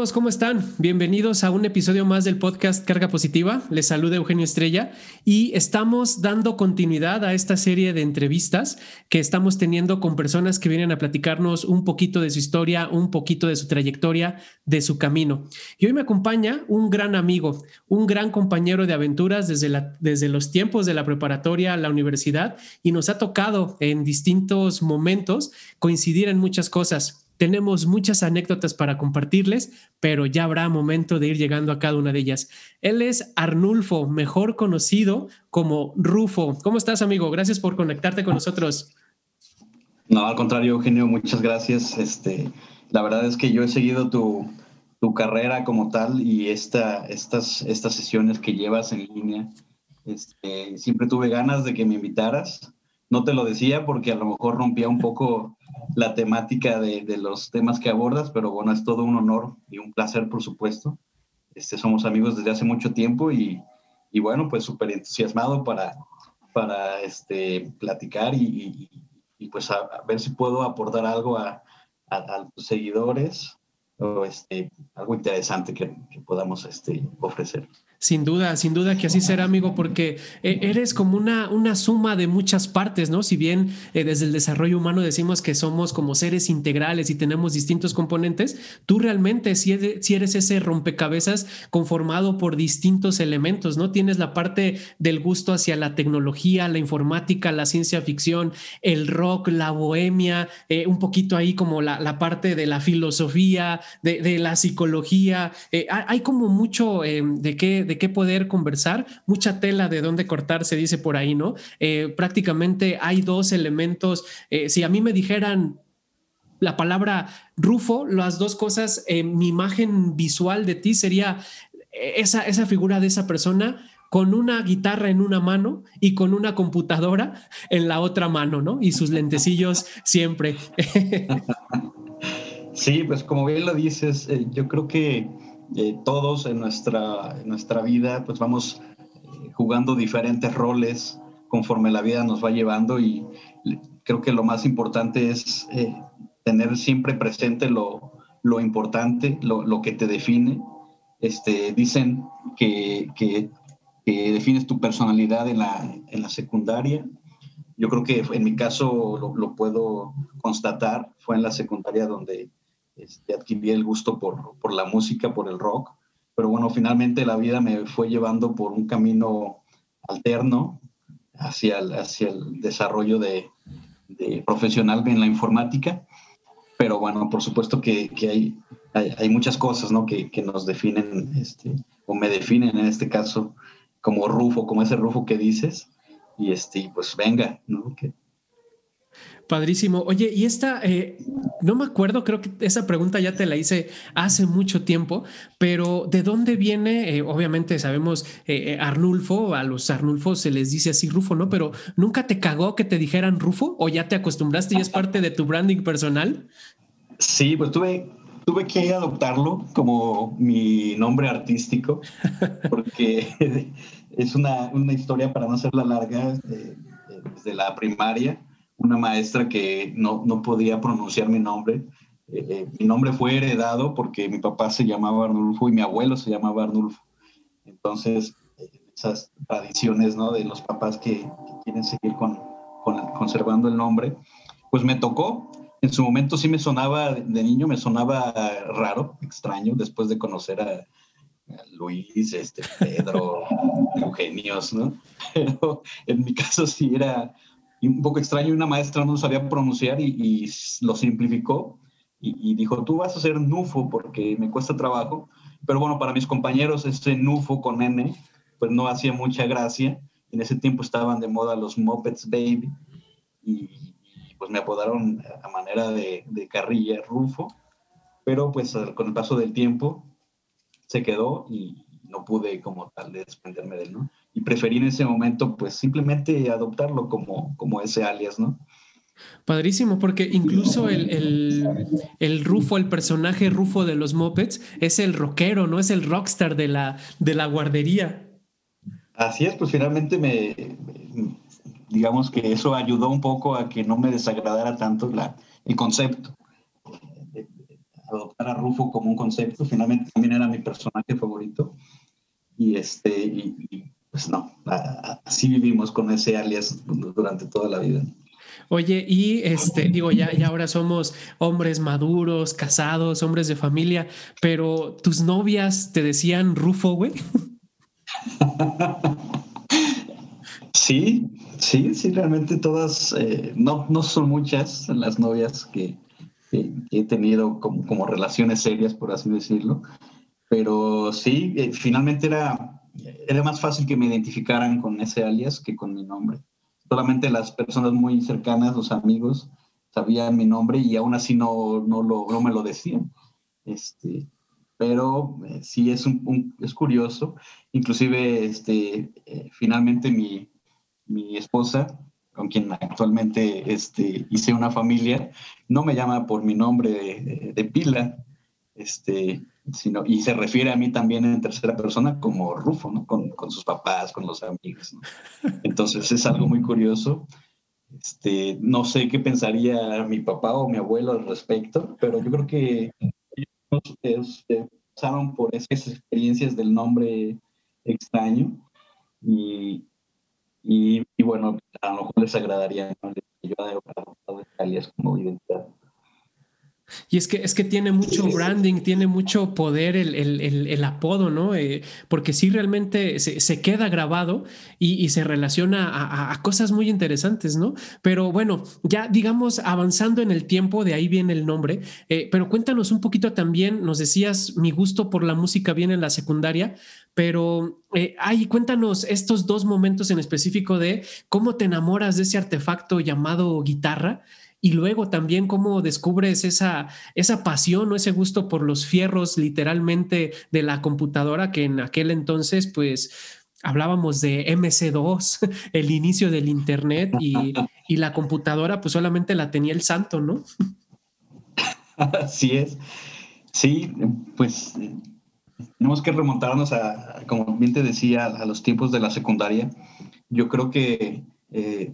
Todos, ¿cómo están? Bienvenidos a un episodio más del podcast Carga Positiva. Les saluda Eugenio Estrella y estamos dando continuidad a esta serie de entrevistas que estamos teniendo con personas que vienen a platicarnos un poquito de su historia, un poquito de su trayectoria, de su camino. Y hoy me acompaña un gran amigo, un gran compañero de aventuras desde, desde los tiempos de la preparatoria a la universidad y nos ha tocado en distintos momentos coincidir en muchas cosas. Tenemos muchas anécdotas para compartirles, pero ya habrá momento de ir llegando a cada una de ellas. Él es Arnulfo, mejor conocido como Rufo. ¿Cómo estás, amigo? Gracias por conectarte con nosotros. No, al contrario, Eugenio, muchas gracias. Este, la verdad es que yo he seguido tu, tu carrera como tal y esta, estas, estas sesiones que llevas en línea. Este, siempre tuve ganas de que me invitaras. No te lo decía porque a lo mejor rompía un poco la temática de, de, los temas que abordas, pero bueno, es todo un honor y un placer, por supuesto. Este, somos amigos desde hace mucho tiempo y, y bueno, pues súper entusiasmado para, para este, platicar y, y pues a, ver si puedo aportar algo a, a, a tus seguidores o este, algo interesante que, que podamos este, ofrecer. Sin duda, sin duda que así será, amigo, porque eh, eres como una, una suma de muchas partes, ¿no? Si bien eh, desde el desarrollo humano decimos que somos como seres integrales y tenemos distintos componentes, tú realmente si eres, ese rompecabezas conformado por distintos elementos, ¿no? Tienes la parte del gusto hacia la tecnología, la informática, la ciencia ficción, el rock, la bohemia, eh, un poquito ahí como la, la, parte de la filosofía, de, la psicología. Hay como mucho de qué de qué poder conversar, mucha tela de dónde cortar, se dice por ahí, ¿no? Eh, prácticamente hay dos elementos. Eh, si a mí me dijeran la palabra Rufo, las dos cosas, eh, mi imagen visual de ti sería esa, esa figura de esa persona con una guitarra en una mano y con una computadora en la otra mano, ¿no? Y sus lentecillos siempre. Sí, pues como bien lo dices, eh, yo creo que eh, todos en nuestra, nuestra vida pues vamos eh, jugando diferentes roles conforme la vida nos va llevando y creo que lo más importante es eh, tener siempre presente lo, lo importante, lo, lo, que te define. Este, dicen que, que, defines tu personalidad en la, en la secundaria. Yo creo que en mi caso lo puedo constatar, fue en la secundaria donde este, adquirí el gusto por, por, la música, por el rock, pero bueno, finalmente la vida me fue llevando por un camino alterno hacia el, hacia el desarrollo de, profesional en la informática, pero bueno, por supuesto que, que hay, hay, hay, muchas cosas ¿no? que, que nos definen, este, o me definen en este caso, como Rufo, como ese Rufo que dices, y este, pues venga, ¿no? Que, Padrísimo. Oye, y esta, eh, no me acuerdo, creo que esa pregunta ya te la hice hace mucho tiempo, pero ¿de dónde viene? Eh, obviamente sabemos eh, Arnulfo, a los Arnulfos se les dice así Rufo, ¿no? Pero ¿nunca te cagó que te dijeran Rufo o ya te acostumbraste y es parte de tu branding personal? Sí, pues tuve, tuve que adoptarlo como mi nombre artístico, porque es una, una, historia, para no hacerla larga, desde la primaria una maestra que no, no podía pronunciar mi nombre. Eh, eh, mi nombre fue heredado porque mi papá se llamaba Arnulfo y mi abuelo se llamaba Arnulfo. Entonces, esas tradiciones ¿no? de los papás que, que quieren seguir con, con, conservando el nombre, pues me tocó. En su momento sí me sonaba, de niño me sonaba raro, extraño, después de conocer a Luis, este, Pedro, Eugenios, ¿no? Pero en mi caso sí era, y un poco extraño, una maestra no sabía pronunciar y, lo simplificó y, dijo, tú vas a ser Nufo porque me cuesta trabajo, pero bueno, para mis compañeros ese Nufo con N, pues no hacía mucha gracia. En ese tiempo estaban de moda los Muppets Baby y, pues me apodaron a manera de, de, carrilla Rufo, pero pues con el paso del tiempo se quedó y no pude como tal desprenderme de él. Y preferí en ese momento pues simplemente adoptarlo como, como ese alias, ¿no? Padrísimo, porque incluso el, el, el, Rufo, el personaje Rufo de los Muppets, es el rockero, ¿no? Es el rockstar de la, de la guardería. Así es, pues finalmente me, digamos que eso ayudó un poco a que no me desagradara tanto la, el concepto. adoptar a Rufo como un concepto. Finalmente también era mi personaje favorito. Y, este, y, pues no, así vivimos con ese alias durante toda la vida. Oye, y este, digo, ya, ya ahora somos hombres maduros, casados, hombres de familia, pero tus novias te decían Rufo, güey. Sí, sí, sí, realmente todas, eh, no, no son muchas las novias que, he tenido como, como, relaciones serias, por así decirlo, pero sí, eh, finalmente era, era más fácil que me identificaran con ese alias que con mi nombre. Solamente las personas muy cercanas, los amigos, sabían mi nombre y aún así no, no, lo, no me lo decían. Este, pero eh, sí es, un, es curioso. Inclusive, este, finalmente mi, mi esposa, con quien actualmente este, hice una familia, no me llama por mi nombre de, pila, este, sino, y se refiere a mí también en tercera persona como Rufo, ¿no? con, con sus papás, con los amigos. Entonces es algo muy curioso. Este, no sé qué pensaría mi papá o mi abuelo al respecto, pero yo creo que ellos este, pasaron por esas experiencias del nombre extraño y, y, bueno, a lo mejor les agradaría ¿no? yo de como identidad. Y es que, es que tiene mucho branding, tiene mucho poder el, el, el, apodo, ¿no? Eh, porque sí realmente se, se queda grabado y, y se relaciona a, a, cosas muy interesantes, ¿no? Pero bueno, ya digamos avanzando en el tiempo, de ahí viene el nombre, eh, pero cuéntanos un poquito también, nos decías, mi gusto por la música viene en la secundaria, pero eh, ay, cuéntanos estos dos momentos en específico de cómo te enamoras de ese artefacto llamado guitarra y luego también cómo descubres esa, esa pasión o ese gusto por los fierros literalmente de la computadora que en aquel entonces pues hablábamos de MC2, el inicio del Internet y, y la computadora pues solamente la tenía el santo, ¿no? Así es. Sí, pues tenemos que remontarnos a, como bien te decía, a los tiempos de la secundaria. Yo creo que eh,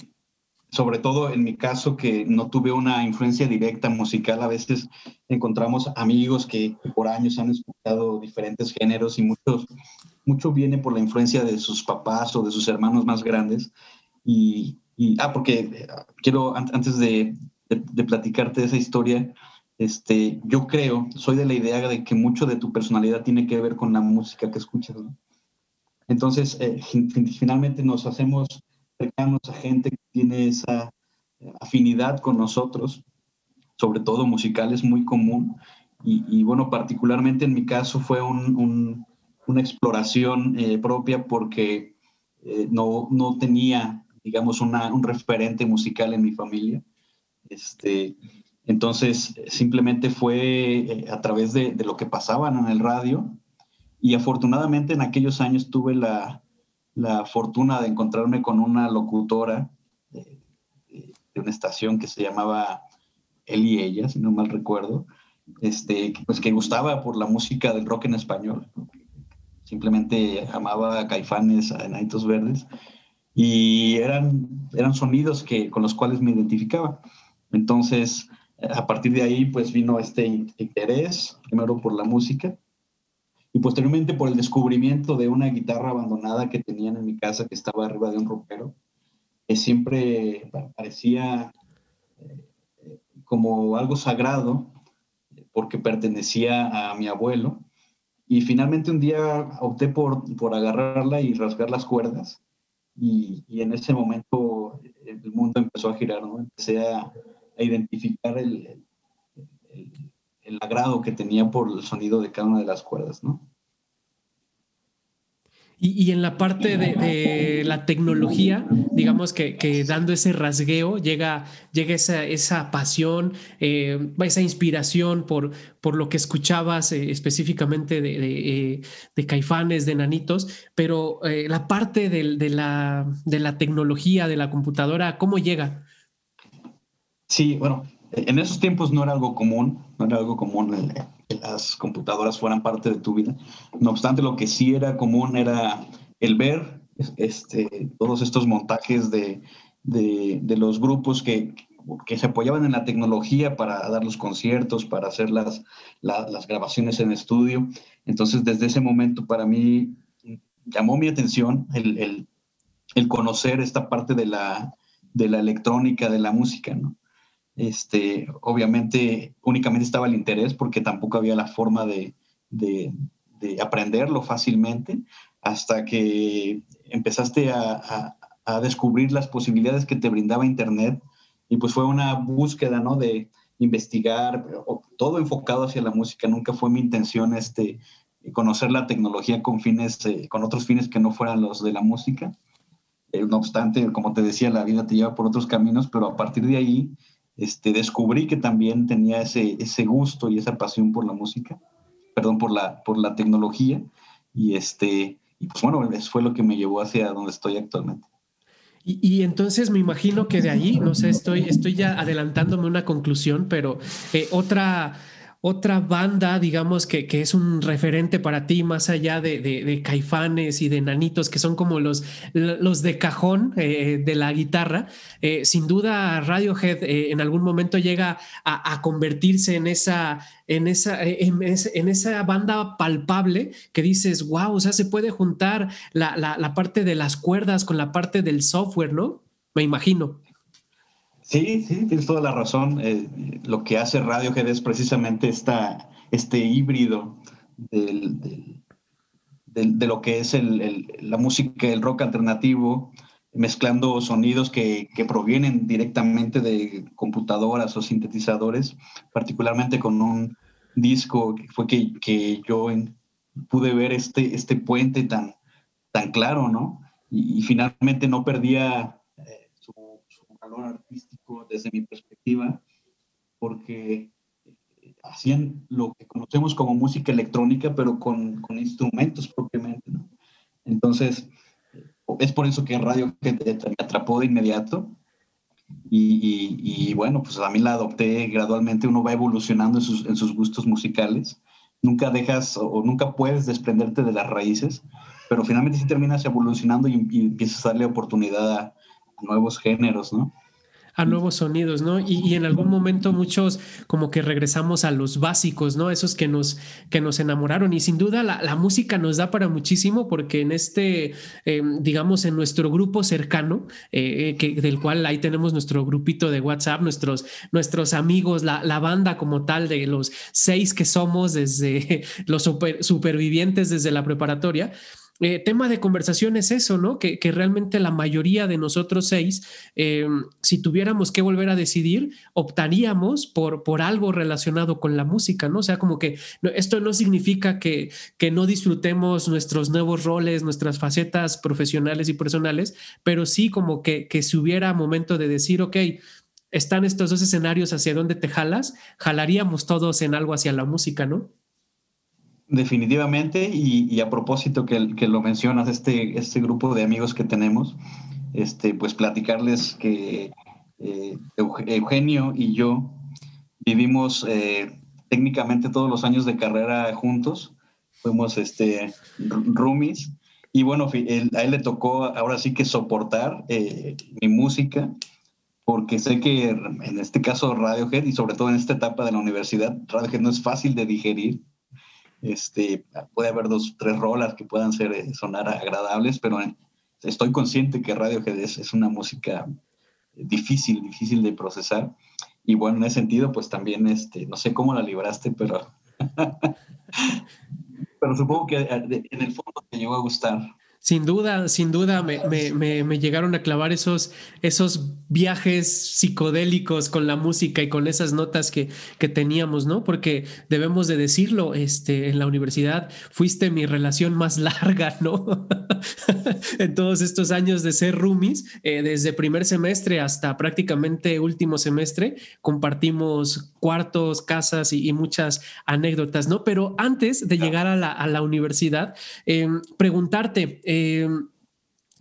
sobre todo en mi caso que no tuve una influencia directa musical, a veces encontramos amigos que por años han escuchado diferentes géneros y muchos, mucho viene por la influencia de sus papás o de sus hermanos más grandes. Y, ah, porque eh, quiero, antes de, de, platicarte esa historia, este, yo creo, soy de la idea de que mucho de tu personalidad tiene que ver con la música que escuchas. Entonces, eh, finalmente nos hacemos cercanos a gente que tiene esa eh, afinidad con nosotros, sobre todo musical, es muy común. Y, bueno, particularmente en mi caso fue una exploración eh, propia porque eh, no, no, tenía, digamos, una, un referente musical en mi familia. Este, entonces, simplemente fue a través de, de, lo que pasaban en el radio. Y afortunadamente en aquellos años tuve la, la fortuna de encontrarme con una locutora de, una estación que se llamaba Él y ella, si no mal recuerdo, este, pues que gustaba por la música del rock en español. Simplemente amaba a Caifanes, a Enanitos Verdes, y eran, eran sonidos que, con los cuales me identificaba. Entonces, a partir de ahí, pues vino este interés, primero por la música, y posteriormente por el descubrimiento de una guitarra abandonada que tenían en mi casa que estaba arriba de un ropero, que siempre parecía eh, como algo sagrado porque pertenecía a mi abuelo. Y finalmente un día opté por, por agarrarla y rasgar las cuerdas. Y, y, en ese momento el mundo empezó a girar, ¿no? Empecé a, a identificar el, el agrado que tenía por el sonido de cada una de las cuerdas, ¿no? Y, en la parte de, la tecnología, digamos que, dando ese rasgueo llega, llega esa, esa pasión, eh, esa inspiración por, por lo que escuchabas eh, específicamente de, eh, de, caifanes, de nanitos, pero la parte de, la, de la tecnología, de la computadora, ¿cómo llega? Sí, bueno, en esos tiempos no era algo común, no era algo común que las computadoras fueran parte de tu vida. No obstante, lo que sí era común era el ver este, todos estos montajes de, de, los grupos que, que se apoyaban en la tecnología para dar los conciertos, para hacer las, las grabaciones en estudio. Entonces, desde ese momento para mí llamó mi atención el, el, conocer esta parte de la, de la electrónica, de la música, ¿no? Este, obviamente únicamente estaba el interés porque tampoco había la forma de, de, de aprenderlo fácilmente hasta que empezaste a, a, descubrir las posibilidades que te brindaba Internet y pues fue una búsqueda, ¿no? De investigar, todo enfocado hacia la música, nunca fue mi intención este, conocer la tecnología con fines, eh, con otros fines que no fueran los de la música. Eh, no obstante, como te decía, la vida te lleva por otros caminos, pero a partir de ahí este, descubrí que también tenía ese, ese gusto y esa pasión por la música, perdón, por la, por la tecnología. Y, este, y pues bueno, eso fue lo que me llevó hacia donde estoy actualmente. Y, entonces me imagino que de ahí, no sé, estoy, estoy ya adelantándome una conclusión, pero eh, otra otra banda, digamos, que, es un referente para ti, más allá de, caifanes y de nanitos, que son como los, los de cajón eh, de la guitarra, eh, sin duda Radiohead eh, en algún momento llega a, convertirse en esa, en, esa, en, esa banda palpable que dices, wow, o sea, se puede juntar la, la parte de las cuerdas con la parte del software, ¿no? Me imagino. Sí, sí, tienes toda la razón. Eh, lo que hace Radiohead es precisamente esta, este híbrido de lo que es el, la música, el rock alternativo, mezclando sonidos que, que, provienen directamente de computadoras o sintetizadores, particularmente con un disco que fue que, que yo pude ver este, este puente tan, tan claro, ¿no? Y finalmente no perdía artístico desde mi perspectiva, porque eh, hacían lo que conocemos como música electrónica, pero con, con instrumentos propiamente. ¿no? Entonces, es por eso que Radio que atrapó de inmediato. Y, y, bueno, pues a mí la adopté gradualmente, uno va evolucionando en sus, en sus gustos musicales, nunca dejas o, nunca puedes desprenderte de las raíces, pero finalmente sí terminas evolucionando y, empiezas a darle oportunidad a, nuevos géneros, ¿no? a nuevos sonidos, ¿no? Y, en algún momento muchos como que regresamos a los básicos, ¿no? Esos que nos, que nos enamoraron. Y sin duda la, música nos da para muchísimo porque en este, eh, digamos, en nuestro grupo cercano, eh, que, del cual ahí tenemos nuestro grupito de WhatsApp, nuestros, nuestros amigos, la, la banda como tal de los seis que somos desde los supervivientes desde la preparatoria eh, tema de conversación es eso, ¿no? Que, realmente la mayoría de nosotros seis, eh, si tuviéramos que volver a decidir, optaríamos por, por algo relacionado con la música, ¿no? O sea, como que esto no significa que, que no disfrutemos nuestros nuevos roles, nuestras facetas profesionales y personales, pero sí como que, que si hubiera momento de decir, ok, están estos dos escenarios hacia dónde te jalas, jalaríamos todos en algo hacia la música, ¿no? Definitivamente, y, a propósito que, que, lo mencionas, este, este grupo de amigos que tenemos, este, pues platicarles que eh, Eugenio y yo vivimos eh, técnicamente todos los años de carrera juntos, fuimos este, roomies, y bueno, a él le tocó ahora sí que soportar eh, mi música, porque sé que en este caso Radiohead, y sobre todo en esta etapa de la universidad, Radiohead no es fácil de digerir, este, puede haber dos, tres rolas que puedan ser, eh, sonar agradables, pero eh, estoy consciente que Radiohead es, es una música difícil, difícil de procesar. Y bueno, en ese sentido, pues también, este, no sé cómo la libraste, pero, pero supongo que eh, en el fondo te llegó a gustar. Sin duda, sin duda, me, me, me, llegaron a clavar esos, esos viajes psicodélicos con la música y con esas notas que, que teníamos, ¿no? Porque debemos de decirlo, este, en la universidad fuiste mi relación más larga, ¿no? en todos estos años de ser roomies, eh, desde primer semestre hasta prácticamente último semestre, compartimos cuartos, casas y, muchas anécdotas, ¿no? Pero antes de llegar a la, a la universidad, em, preguntarte, Em,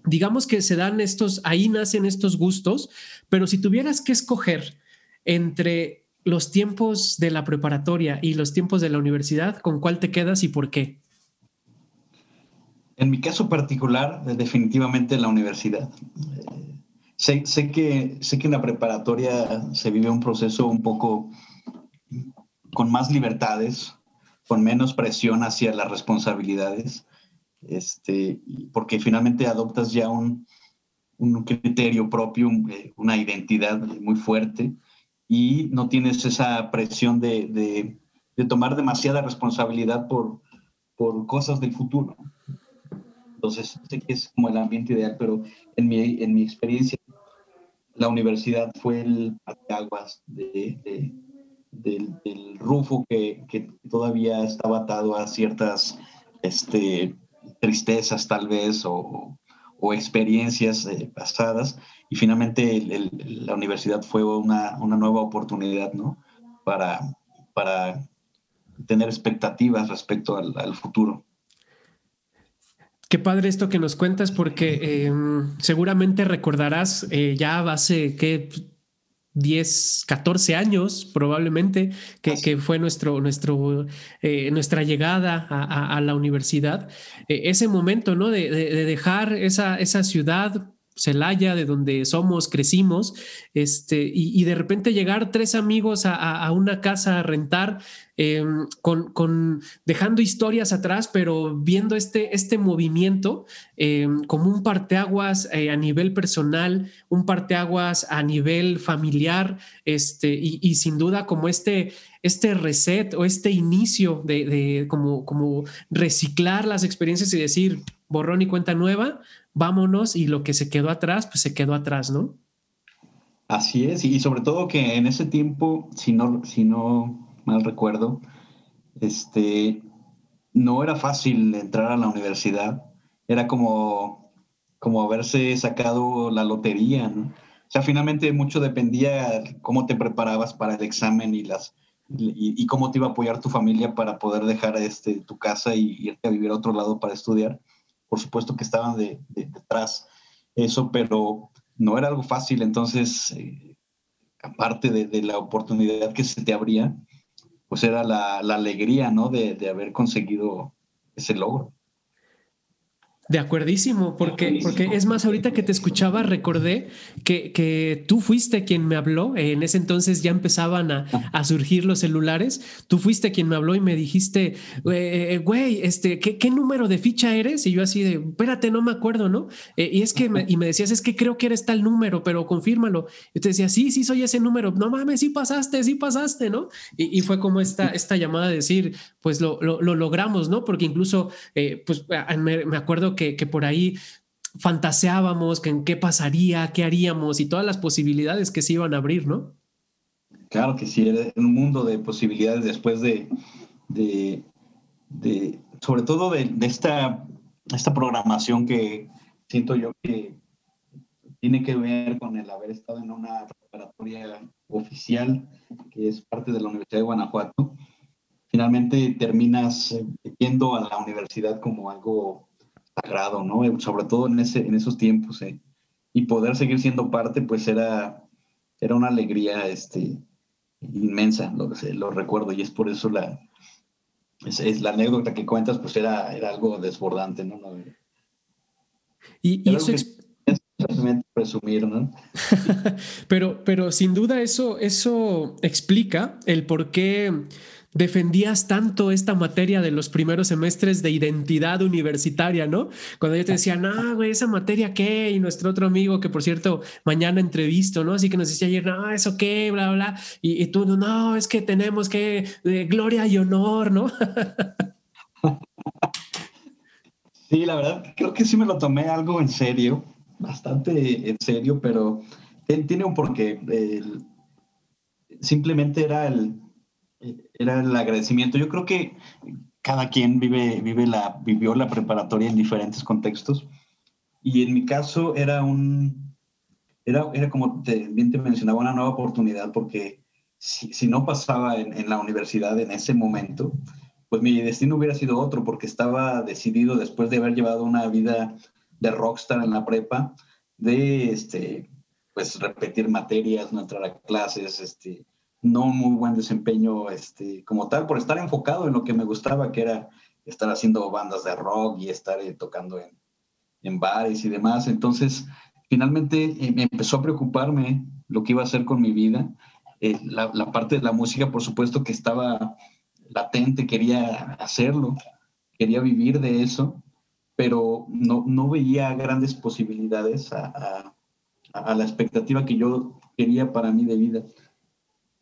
digamos que se dan estos, ahí nacen estos gustos, pero si tuvieras que escoger entre los tiempos de la preparatoria y los tiempos de la universidad, ¿con cuál te quedas y por qué? En mi caso particular, definitivamente la universidad. Eh, sé, sé, que, sé que en la preparatoria se vive un proceso un poco con más libertades, con menos presión hacia las responsabilidades, este, porque finalmente adoptas ya un, un criterio propio, eh, una identidad muy fuerte y no tienes esa presión de, de, tomar demasiada responsabilidad por, por cosas del futuro. Entonces, sé que es como el ambiente ideal, pero en mi, en mi experiencia, la universidad fue el aguas de, de, del, del, rufo que, que, todavía estaba atado a ciertas este, tristezas tal vez o, o experiencias eh, pasadas y finalmente la universidad fue una, una nueva oportunidad ¿no? para, para tener expectativas respecto al, futuro. Qué padre esto que nos cuentas porque eh, seguramente recordarás eh, ya hace que 10, 14 años probablemente, que, que fue nuestro, nuestro, eh, nuestra llegada a, a, a la universidad. Eh, ese momento, ¿no? De, de, de dejar esa, esa ciudad Celaya, de donde somos, crecimos, este, y, de repente llegar tres amigos a, a una casa a rentar, eh, con, con, dejando historias atrás, pero viendo este, este movimiento eh, como un parteaguas eh, a nivel personal, un parteaguas a nivel familiar, este, y, y sin duda como este, este reset o este inicio de, de como, como reciclar las experiencias y decir borrón y cuenta nueva, vámonos y lo que se quedó atrás, pues se quedó atrás, ¿no? Así es, y sobre todo que en ese tiempo, si no, si no mal recuerdo, este, no era fácil entrar a la universidad, era como, como haberse sacado la lotería, ¿no? O sea, finalmente mucho dependía cómo te preparabas para el examen y las y, cómo te iba a apoyar tu familia para poder dejar este, tu casa y irte a vivir a otro lado para estudiar por supuesto que estaban de, de, detrás eso, pero no era algo fácil, entonces, eh, aparte de, la oportunidad que se te abría, pues era la, la alegría, ¿no? De haber conseguido ese logro. De acuerdísimo, porque, porque es más, ahorita que te escuchaba recordé que, que tú fuiste quien me habló, en ese entonces ya empezaban a, a surgir los celulares, tú fuiste quien me habló y me dijiste, eh, güey, este, ¿qué, ¿qué, número de ficha eres? Y yo así de, espérate, no me acuerdo, ¿no? Eh, y es que, me, y me decías, es que creo que eres tal número, pero confírmalo. Y te decía, sí, sí, soy ese número, no mames, sí pasaste, sí pasaste, ¿no? Y, y fue como esta, esta llamada de decir, pues lo, lo, lo logramos, ¿no? Porque incluso, eh, pues me, me acuerdo que, por ahí fantaseábamos que en qué pasaría, qué haríamos y todas las posibilidades que se iban a abrir, ¿no? Claro que sí, era un mundo de posibilidades después de, de, sobre todo de, de, esta, esta programación que siento yo que tiene que ver con el haber estado en una preparatoria oficial que es parte de la Universidad de Guanajuato. Finalmente terminas yendo a la universidad como algo sagrado, ¿no? Sobre todo en, ese, en esos tiempos, ¿eh? Y poder seguir siendo parte, pues era, era una alegría este, inmensa, lo, lo recuerdo, y es por eso la, es, es, la anécdota que cuentas, pues era, era algo desbordante, ¿no? Y, y eso... Presumir, ¿no? pero, pero sin duda eso, eso explica el por qué defendías tanto esta materia de los primeros semestres de identidad universitaria, ¿no? Cuando yo te decía, no, güey, esa materia qué, y nuestro otro amigo, que por cierto, mañana entrevisto, ¿no? Así que nos decía ayer, no, eso qué, bla, bla, y, y tú, no, es que tenemos que, eh, gloria y honor, ¿no? sí, la verdad, creo que sí me lo tomé algo en serio, bastante en serio, pero tiene un porqué. Simplemente era el era el agradecimiento. Yo creo que cada quien vive, la, vivió la preparatoria en diferentes contextos. Y en mi caso era un, era, era como te, bien te mencionaba, una nueva oportunidad porque si, si no pasaba en, en, la universidad en ese momento, pues mi destino hubiera sido otro porque estaba decidido después de haber llevado una vida de rockstar en la prepa, de este, pues repetir materias, no entrar a clases, este, no muy buen desempeño este, como tal, por estar enfocado en lo que me gustaba, que era estar haciendo bandas de rock y estar eh, tocando en, en, bares y demás. Entonces, finalmente me empezó a preocuparme lo que iba a hacer con mi vida. la, la parte de la música, por supuesto que estaba latente, quería hacerlo, quería vivir de eso, pero no, no veía grandes posibilidades a, a, la expectativa que yo quería para mí de vida.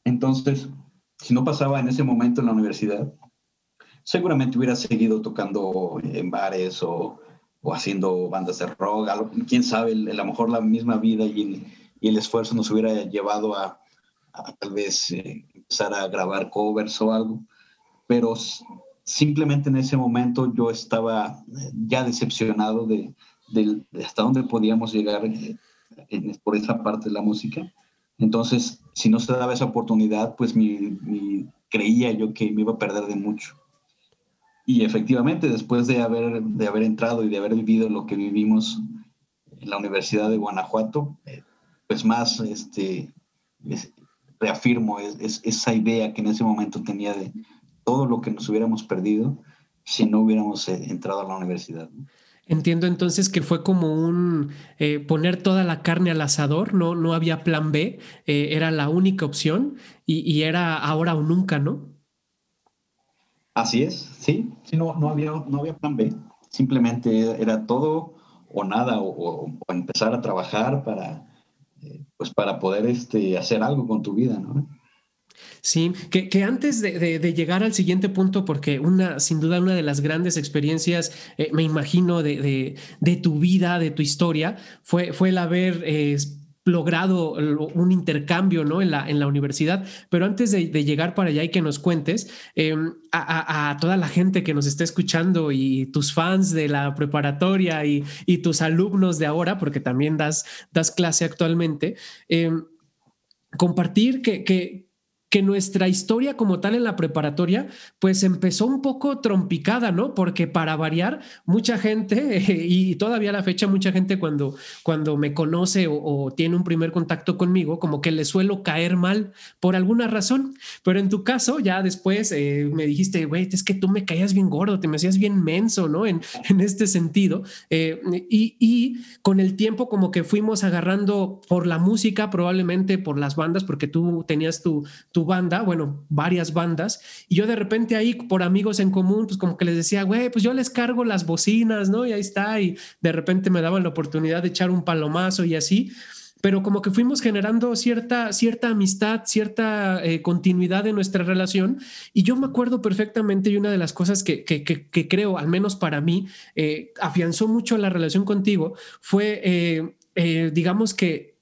Entonces, si no pasaba en ese momento en la universidad, seguramente hubiera seguido tocando en bares o, o haciendo bandas de rock, quién sabe, a lo mejor la misma vida y el, esfuerzo nos hubiera llevado a, a tal vez eh, empezar a grabar covers o algo, pero simplemente en ese momento yo estaba eh, ya decepcionado de, hasta dónde podíamos llegar eh, por esa parte de la música. Entonces, si no se daba esa oportunidad, pues creía yo que me iba a perder de mucho. Y efectivamente, después de haber, de haber entrado y de haber vivido lo que vivimos en la Universidad de Guanajuato, pues más este, reafirmo esa idea que en ese momento tenía de, todo lo que nos hubiéramos perdido si no hubiéramos eh, entrado a la universidad. Entiendo entonces que fue como un eh, poner toda la carne al asador, no, no había plan B, eh, era la única opción y, era ahora o nunca, ¿no? Así es, sí, sí no, no, había, no había plan B, simplemente era todo o nada, o, empezar a trabajar para, pues para poder este, hacer algo con tu vida, ¿no? Sí, que, antes de, llegar al siguiente punto, porque una, sin duda, una de las grandes experiencias, eh, me imagino, de, tu vida, de tu historia, fue, fue el haber eh, logrado un intercambio ¿no? en, la, en la universidad. Pero antes de, llegar para allá y que nos cuentes em, a, toda la gente que nos está escuchando y tus fans de la preparatoria y, tus alumnos de ahora, porque también das, das clase actualmente, em, compartir que, que que nuestra historia como tal en la preparatoria, pues empezó un poco trompicada, ¿no? Porque para variar, mucha gente, y todavía a la fecha mucha gente cuando, cuando me conoce o, tiene un primer contacto conmigo, como que le suelo caer mal por alguna razón. Pero en tu caso, ya después eh, me dijiste, güey, es que tú me caías bien gordo, te me hacías bien menso, ¿no? En, en este sentido. Eh, y, y con el tiempo como que fuimos agarrando por la música, probablemente por las bandas, porque tú tenías tu, tu banda, bueno, varias bandas, y yo de repente ahí por amigos en común, pues como que les decía, güey, pues yo les cargo las bocinas, ¿no? Y ahí está, y de repente me daban la oportunidad de echar un palomazo y así pero como que fuimos generando cierta, cierta amistad, cierta eh, continuidad en nuestra relación. Y yo me acuerdo perfectamente y una de las cosas que, que, creo, al menos para mí, eh, afianzó mucho la relación contigo fue, eh, digamos que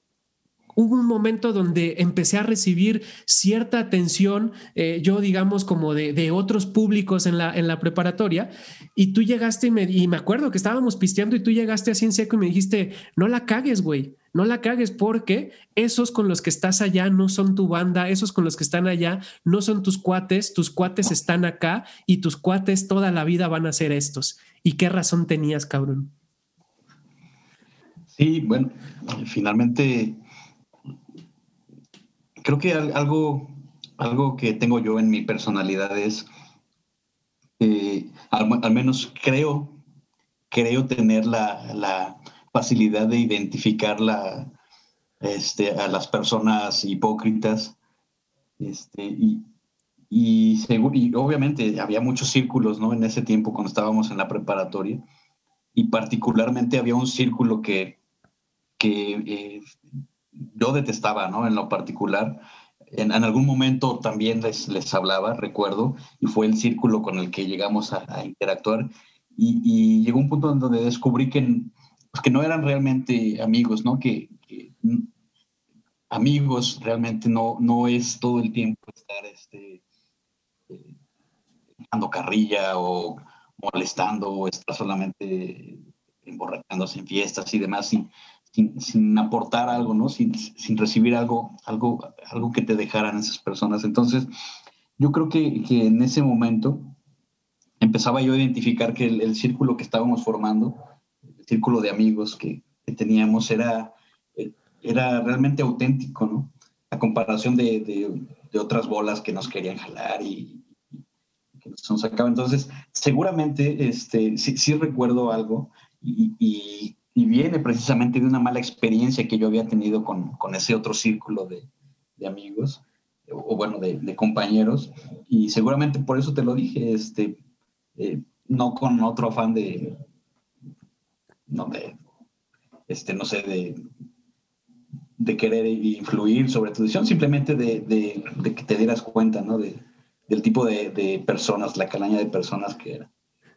hubo un momento donde empecé a recibir cierta atención, eh, yo digamos como de, otros públicos en la, en la preparatoria, y tú llegaste y me, y me acuerdo que estábamos pisteando y tú llegaste así en seco y me dijiste, no la cagues, güey, no la cagues porque esos con los que estás allá no son tu banda, esos con los que están allá no son tus cuates, tus cuates están acá y tus cuates toda la vida van a ser estos. ¿Y qué razón tenías, cabrón? Sí, bueno, finalmente creo que algo, algo que tengo yo en mi personalidad es, al, menos creo, creo tener la, facilidad de identificar este, a las personas hipócritas. Este, y, obviamente había muchos círculos ¿no? en ese tiempo cuando estábamos en la preparatoria. Y particularmente había un círculo que, que eh, yo detestaba, ¿no? En lo particular. En, algún momento también les, les hablaba, recuerdo, y fue el círculo con el que llegamos a, interactuar. Y, llegó un punto en donde descubrí que, pues, que no eran realmente amigos, ¿no? Que, amigos realmente no, no es todo el tiempo estar este, eh, dando carrilla o molestando o estar solamente emborrachándose en fiestas y demás. Y, sin, aportar algo, ¿no? Sin, sin, recibir algo, algo, algo que te dejaran esas personas. Entonces, yo creo que, que en ese momento empezaba yo a identificar que el, círculo que estábamos formando, el círculo de amigos que, que, teníamos, era, era realmente auténtico, ¿no? A comparación de, de, de otras bolas que nos querían jalar y, que nos sacaban. Entonces, seguramente, este, sí, sí recuerdo algo y, y viene precisamente de una mala experiencia que yo había tenido con, con ese otro círculo de, de amigos, o, bueno, de, compañeros, y seguramente por eso te lo dije, este, eh, no con otro afán de, no de, este, no sé, de, de querer influir sobre tu decisión, simplemente de, que te dieras cuenta, ¿no? De, del tipo de, personas, la calaña de personas que era.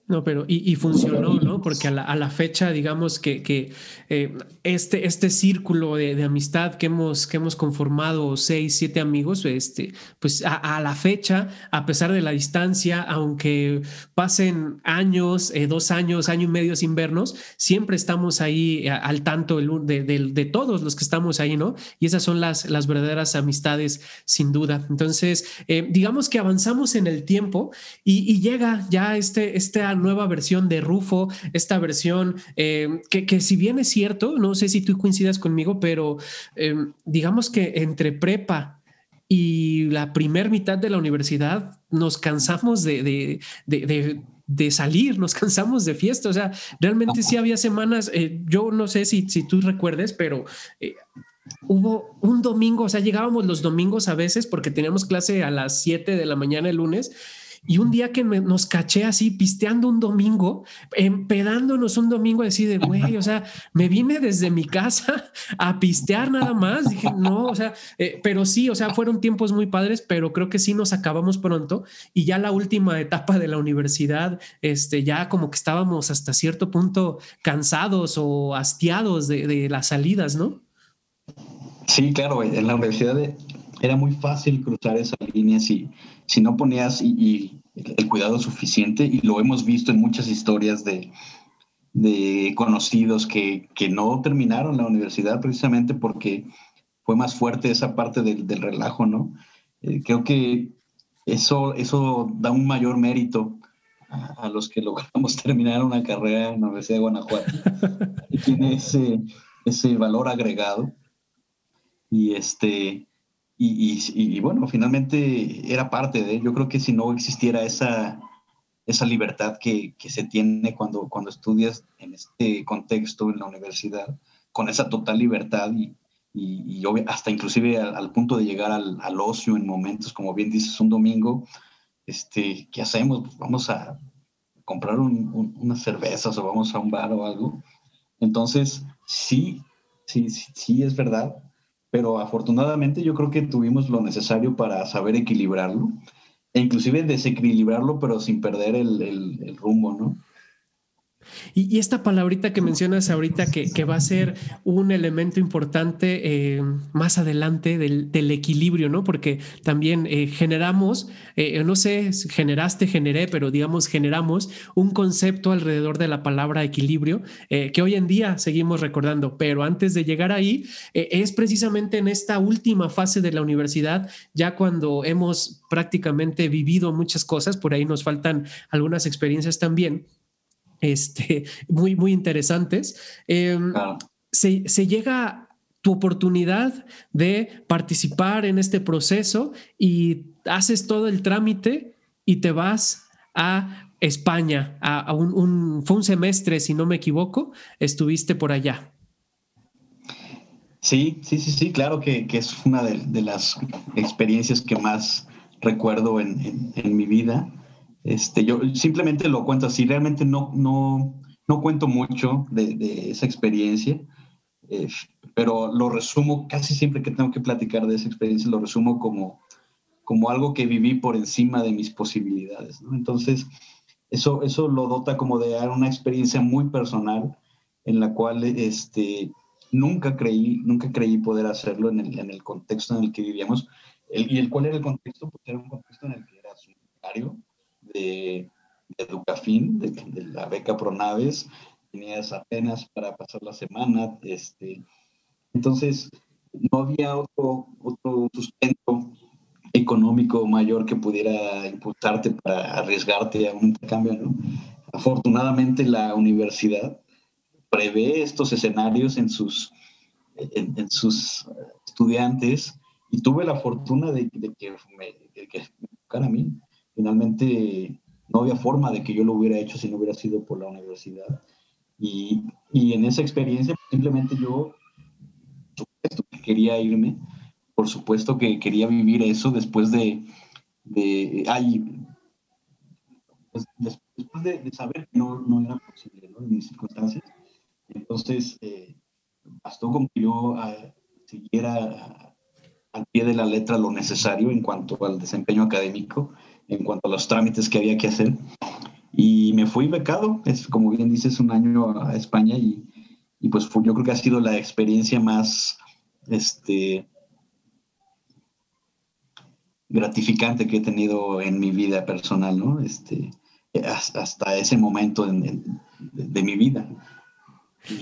No, pero y, funcionó, ¿no? Porque a la, a la fecha, digamos que, que eh, este, este círculo de, de, amistad que hemos, que hemos conformado, seis, siete amigos, este, pues a, la fecha, a pesar de la distancia, aunque pasen años, eh, dos años, año y medio sin vernos, siempre estamos ahí eh, al tanto de, de, de, todos los que estamos ahí, ¿no? Y esas son las, las verdaderas amistades, sin duda. Entonces, digamos que avanzamos en el tiempo y, y llega ya este, este nueva versión de Rufo, esta versión eh, que, si bien es cierto, no sé si tú coincidas conmigo, pero em, digamos que entre prepa y la primer mitad de la universidad nos cansamos de, de, salir, nos cansamos de fiesta. O sea, realmente sí había semanas, eh, yo no sé si, si tú recuerdes, pero eh, hubo un domingo, o sea, llegábamos los domingos a veces porque teníamos clase a las 7 de la mañana el lunes y un día que nos caché así, pisteando un domingo, empedándonos un domingo, así de, güey, o sea, me vine desde mi casa a pistear nada más. Dije, no, o sea, eh, pero sí, o sea, fueron tiempos muy padres, pero creo que sí nos acabamos pronto. Y ya la última etapa de la universidad, este, ya como que estábamos hasta cierto punto cansados o hastiados de, de las salidas, ¿no? Sí, claro, en la universidad era muy fácil cruzar esa línea si, si no ponías y, el cuidado suficiente, y lo hemos visto en muchas historias de, de conocidos que, que, no terminaron la universidad precisamente porque fue más fuerte esa parte del, del relajo, ¿no? Eh, creo que eso, eso da un mayor mérito a, los que logramos terminar una carrera en la Universidad de Guanajuato. tiene ese, ese valor agregado. Y este, y, bueno, finalmente era parte de, yo creo que si no existiera esa, esa libertad que, que, se tiene cuando, cuando estudias en este contexto en la universidad, con esa total libertad y, y, hasta inclusive al, punto de llegar al, al, ocio en momentos, como bien dices, un domingo, este, ¿qué hacemos? Pues vamos a comprar unas cervezas o vamos a un bar o algo. Entonces, sí, sí, sí, sí es verdad pero afortunadamente yo creo que tuvimos lo necesario para saber equilibrarlo e inclusive desequilibrarlo, pero sin perder el, el rumbo, ¿no? Y, esta palabrita que mencionas ahorita, que, va a ser un elemento importante eh, más adelante del, equilibrio, ¿no? Porque también eh, generamos, eh, no sé, generaste, generé, pero digamos, generamos un concepto alrededor de la palabra equilibrio que hoy en día seguimos recordando, pero antes de llegar ahí, es precisamente en esta última fase de la universidad, ya cuando hemos prácticamente vivido muchas cosas, por ahí nos faltan algunas experiencias también este, muy, muy interesantes. Em, se, llega tu oportunidad de participar en este proceso y haces todo el trámite y te vas a España, a, un, fue un semestre, si no me equivoco, estuviste por allá. Sí, sí, sí, sí, claro que, es una de, las experiencias que más recuerdo en, en mi vida. Este, yo simplemente lo cuento así, realmente no, no, no cuento mucho de, esa experiencia, eh, pero lo resumo casi siempre que tengo que platicar de esa experiencia, lo resumo como, como algo que viví por encima de mis posibilidades. Entonces, eso, eso lo dota como de una experiencia muy personal en la cual este, nunca, creí, nunca creí poder hacerlo en el, en el contexto en el que vivíamos. ¿Y el cuál era el contexto? Pues era un contexto en el que era solitario, de, Educafin, de, la beca Pronaves, tenías apenas para pasar la semana, este, entonces no había otro, otro sustento económico mayor que pudiera impulsarte para arriesgarte a un intercambio. Afortunadamente la universidad prevé estos escenarios en sus, en, sus estudiantes y tuve la fortuna de, que me, de que me a mí finalmente no había forma de que yo lo hubiera hecho si no hubiera sido por la universidad. Y, y en esa experiencia simplemente yo, por supuesto que quería irme, por supuesto que quería vivir eso después de, de ay, pues, después de, saber que no, no era posible en mis circunstancias. Entonces, eh, bastó con que yo ah, siguiera al pie de la letra lo necesario en cuanto al desempeño académico, en cuanto a los trámites que había que hacer. Y me fui becado, es como bien dices, un año a España y, y pues yo creo que ha sido la experiencia más este, gratificante que he tenido en mi vida personal, ¿no? Este, hasta ese momento de, mi vida.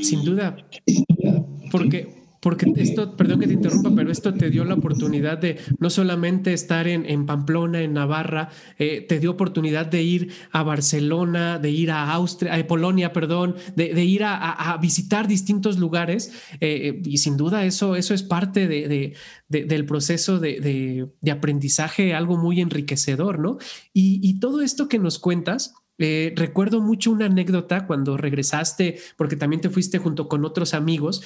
Sin duda, porque porque esto, perdón que te interrumpa, pero esto te dio la oportunidad de no solamente estar en, Pamplona, en Navarra, eh, te dio oportunidad de ir a Barcelona, de ir a Austria, a Polonia, perdón, de, ir a, visitar distintos lugares. Eh, y sin duda eso, eso es parte de, del proceso de, aprendizaje, algo muy enriquecedor, ¿no? Y, todo esto que nos cuentas, eh, recuerdo mucho una anécdota cuando regresaste, porque también te fuiste junto con otros amigos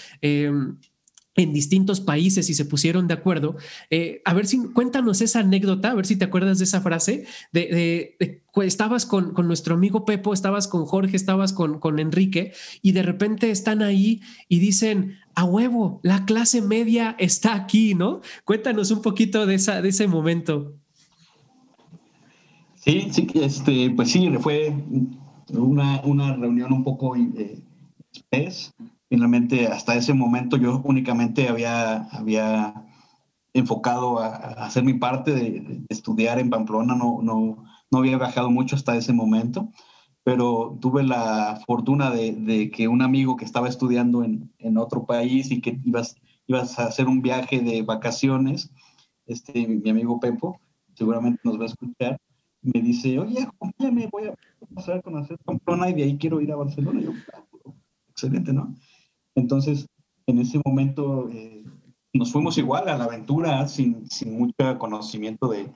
en distintos países y se pusieron de acuerdo. Eh, a ver si cuéntanos esa anécdota, a ver si te acuerdas de esa frase, de, estabas con, nuestro amigo Pepo, estabas con Jorge, estabas con, con, Enrique y de repente están ahí y dicen, a huevo, la clase media está aquí, ¿no? Cuéntanos un poquito de, esa, de ese momento. Sí, sí, este, pues sí, fue una, una reunión un poco eh, Finalmente, hasta ese momento yo únicamente había, había enfocado a, hacer mi parte de, estudiar en Pamplona, no, no, no, había viajado mucho hasta ese momento, pero tuve la fortuna de, que un amigo que estaba estudiando en, en, otro país y que ibas, ibas a hacer un viaje de vacaciones, este, mi amigo Pepo, seguramente nos va a escuchar, me dice, oye, acompáñame, voy a pasar a conocer Pamplona y de ahí quiero ir a Barcelona. Y yo, ah, excelente, ¿no? Entonces, en ese momento eh, nos fuimos igual a la aventura sin, sin mucho conocimiento de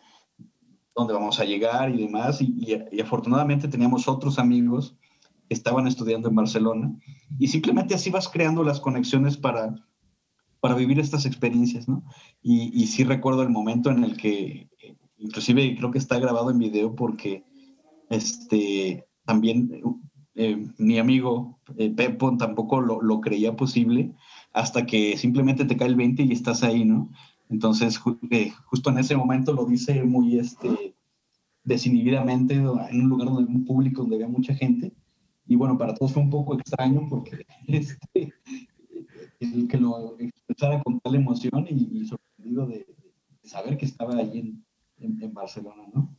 dónde vamos a llegar y demás. Y, afortunadamente teníamos otros amigos que estaban estudiando en Barcelona y simplemente así vas creando las conexiones para, para vivir estas experiencias, ¿no? Y, y sí recuerdo el momento en el que, inclusive creo que está grabado en video porque este, también eh, mi amigo eh, tampoco lo, creía posible hasta que simplemente te cae el 20 y estás ahí, ¿no? Entonces, eh, justo en ese momento lo dice muy este, desinhibidamente en un lugar donde un público donde había mucha gente. Y bueno, para todos fue un poco extraño porque este, el que lo expresara con tal emoción y, sorprendido de, saber que estaba allí en Barcelona, ¿no?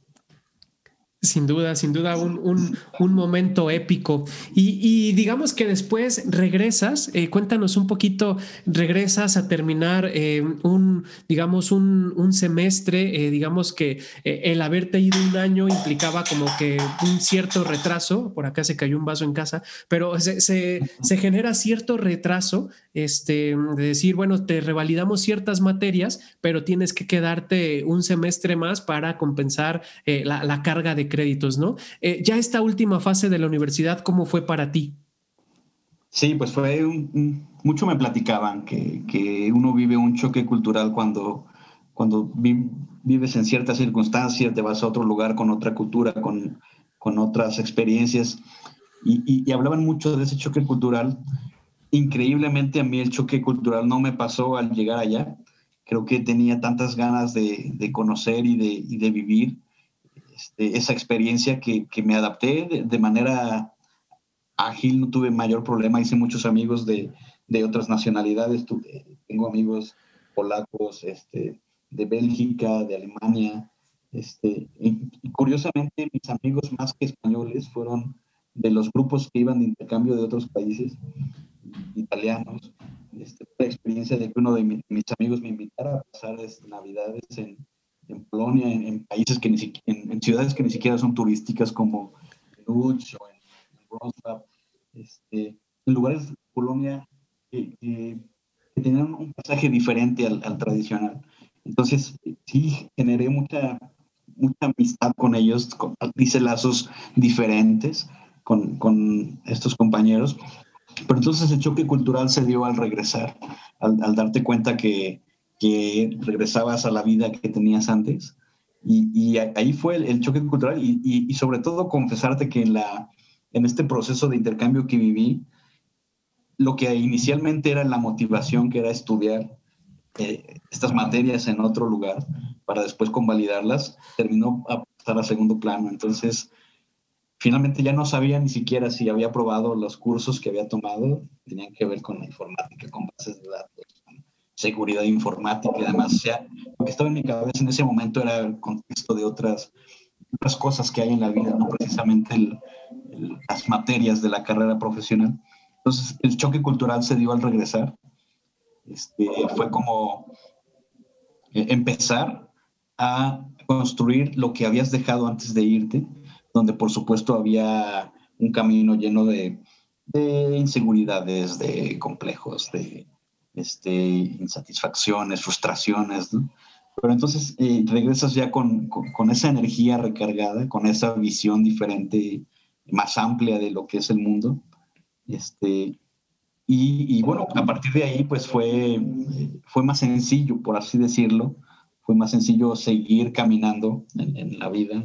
Sin duda, sin duda, un, momento épico. Y, digamos que después regresas, eh, cuéntanos un poquito, regresas a terminar eh, un, digamos, un, semestre, eh, digamos que el haberte ido un año implicaba como que un cierto retraso, por acá se cayó un vaso en casa, pero se, se genera cierto retraso este, de decir, bueno, te revalidamos ciertas materias, pero tienes que quedarte un semestre más para compensar eh, la, carga de créditos, ¿no? Eh, ya esta última fase de la universidad, ¿cómo fue para ti? Sí, pues fue mucho me platicaban que, que, uno vive un choque cultural cuando, cuando vives en ciertas circunstancias, te vas a otro lugar con otra cultura, con, con otras experiencias, y, y, hablaban mucho de ese choque cultural increíblemente a mí el choque cultural no me pasó al llegar allá. Creo que tenía tantas ganas de, conocer y de, vivir este, esa experiencia que, me adapté de, manera ágil, no tuve mayor problema, hice muchos amigos de, otras nacionalidades, tengo amigos polacos, este, de Bélgica, de Alemania, este, y curiosamente mis amigos más que españoles fueron de los grupos que iban de intercambio de otros países italianos. Este, la experiencia de que uno de mis amigos me invitara a pasar este, navidades en, en Polonia, en, países que ni en, en, ciudades que ni siquiera son turísticas como Łódź o en, Wrocław, este, en lugares de Polonia que, que, tenían un pasaje diferente al, al, tradicional. Entonces, sí, generé mucha, mucha amistad con ellos, con, hice lazos diferentes con, estos compañeros. Pero entonces el choque cultural se dio al regresar, al, darte cuenta que, que, regresabas a la vida que tenías antes. Y, ahí fue el, choque cultural y, sobre todo confesarte que en, la, en este proceso de intercambio que viví, lo que inicialmente era la motivación, que era estudiar eh, estas materias en otro lugar para después convalidarlas, terminó a pasar a segundo plano. Entonces, finalmente ya no sabía ni siquiera si había aprobado los cursos que había tomado, tenían que ver con la informática, con bases de datos, seguridad informática y además, o sea, lo que estaba en mi cabeza en ese momento era el contexto de otras, otras cosas que hay en la vida, no precisamente las materias de la carrera profesional. Entonces, el choque cultural se dio al regresar. Este, fue como eh, empezar a construir lo que habías dejado antes de irte, donde por supuesto había un camino lleno de, inseguridades, de complejos, de este, insatisfacciones, frustraciones, Pero entonces eh, regresas ya con, esa energía recargada, con esa visión diferente, más amplia de lo que es el mundo. Este, y, bueno, a partir de ahí pues fue, fue más sencillo, por así decirlo, fue más sencillo seguir caminando en, la vida.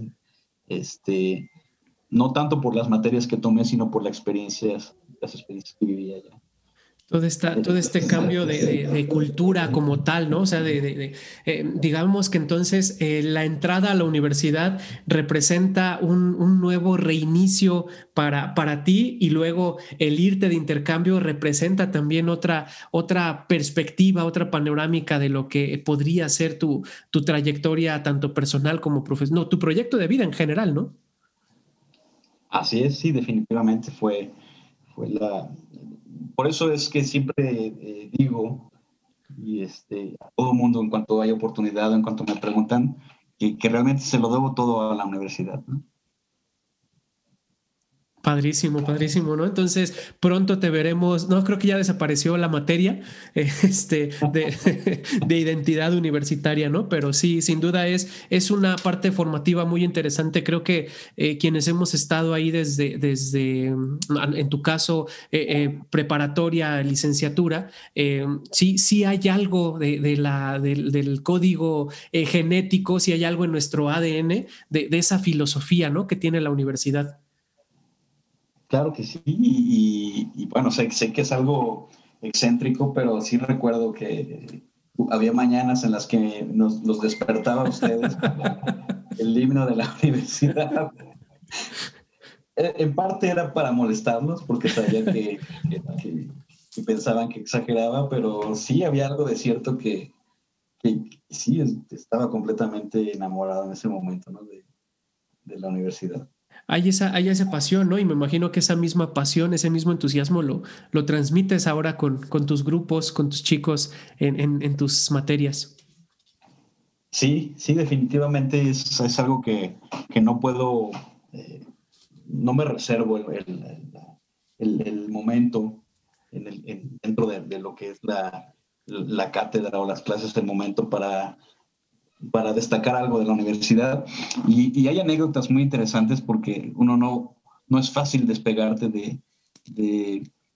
Este, no tanto por las materias que tomé, sino por las experiencias, las experiencias que viví allá. Todo, esta, todo este cambio de, cultura como tal, ¿no? O sea, de, eh, digamos que entonces eh, la entrada a la universidad representa un, nuevo reinicio para, para ti y luego el irte de intercambio representa también otra, otra perspectiva, otra panorámica de lo que podría ser tu, tu trayectoria tanto personal como profesional, no, tu proyecto de vida en general, ¿no? Así es, sí, definitivamente fue, fue la, por eso es que siempre eh, digo, y este, a todo mundo en cuanto hay oportunidad, en cuanto me preguntan, que, realmente se lo debo todo a la universidad. Padrísimo, padrísimo, ¿no? Entonces, pronto te veremos, no, creo que ya desapareció la materia este, de, identidad universitaria, ¿no? Pero sí, sin duda es, es una parte formativa muy interesante. Creo que eh, quienes hemos estado ahí desde, desde mm, en tu caso, eh, eh, preparatoria, licenciatura, sí, sí hay algo de, la, del código genético, sí hay algo en nuestro ADN de, de esa filosofía, ¿no? Que tiene la universidad. Claro que sí, y, bueno, sé, sé, que es algo excéntrico, pero sí recuerdo que había mañanas en las que nos los despertaba a ustedes el himno de la universidad. E, en parte era para molestarlos, porque sabía que, pensaban que exageraba, pero sí había algo de cierto que, sí estaba completamente enamorado en ese momento ¿no? de, de la universidad hay esa, hay esa pasión, ¿no? Y me imagino que esa misma pasión, ese mismo entusiasmo lo, lo transmites ahora con, con tus grupos, con tus chicos en, en, tus materias. Sí, sí, definitivamente es, es algo que, que, no puedo, eh, no me reservo el, el, momento en dentro de, de, lo que es la, la cátedra o las clases del momento para para destacar algo de la universidad. Y, hay anécdotas muy interesantes porque uno no, no es fácil despegarte de,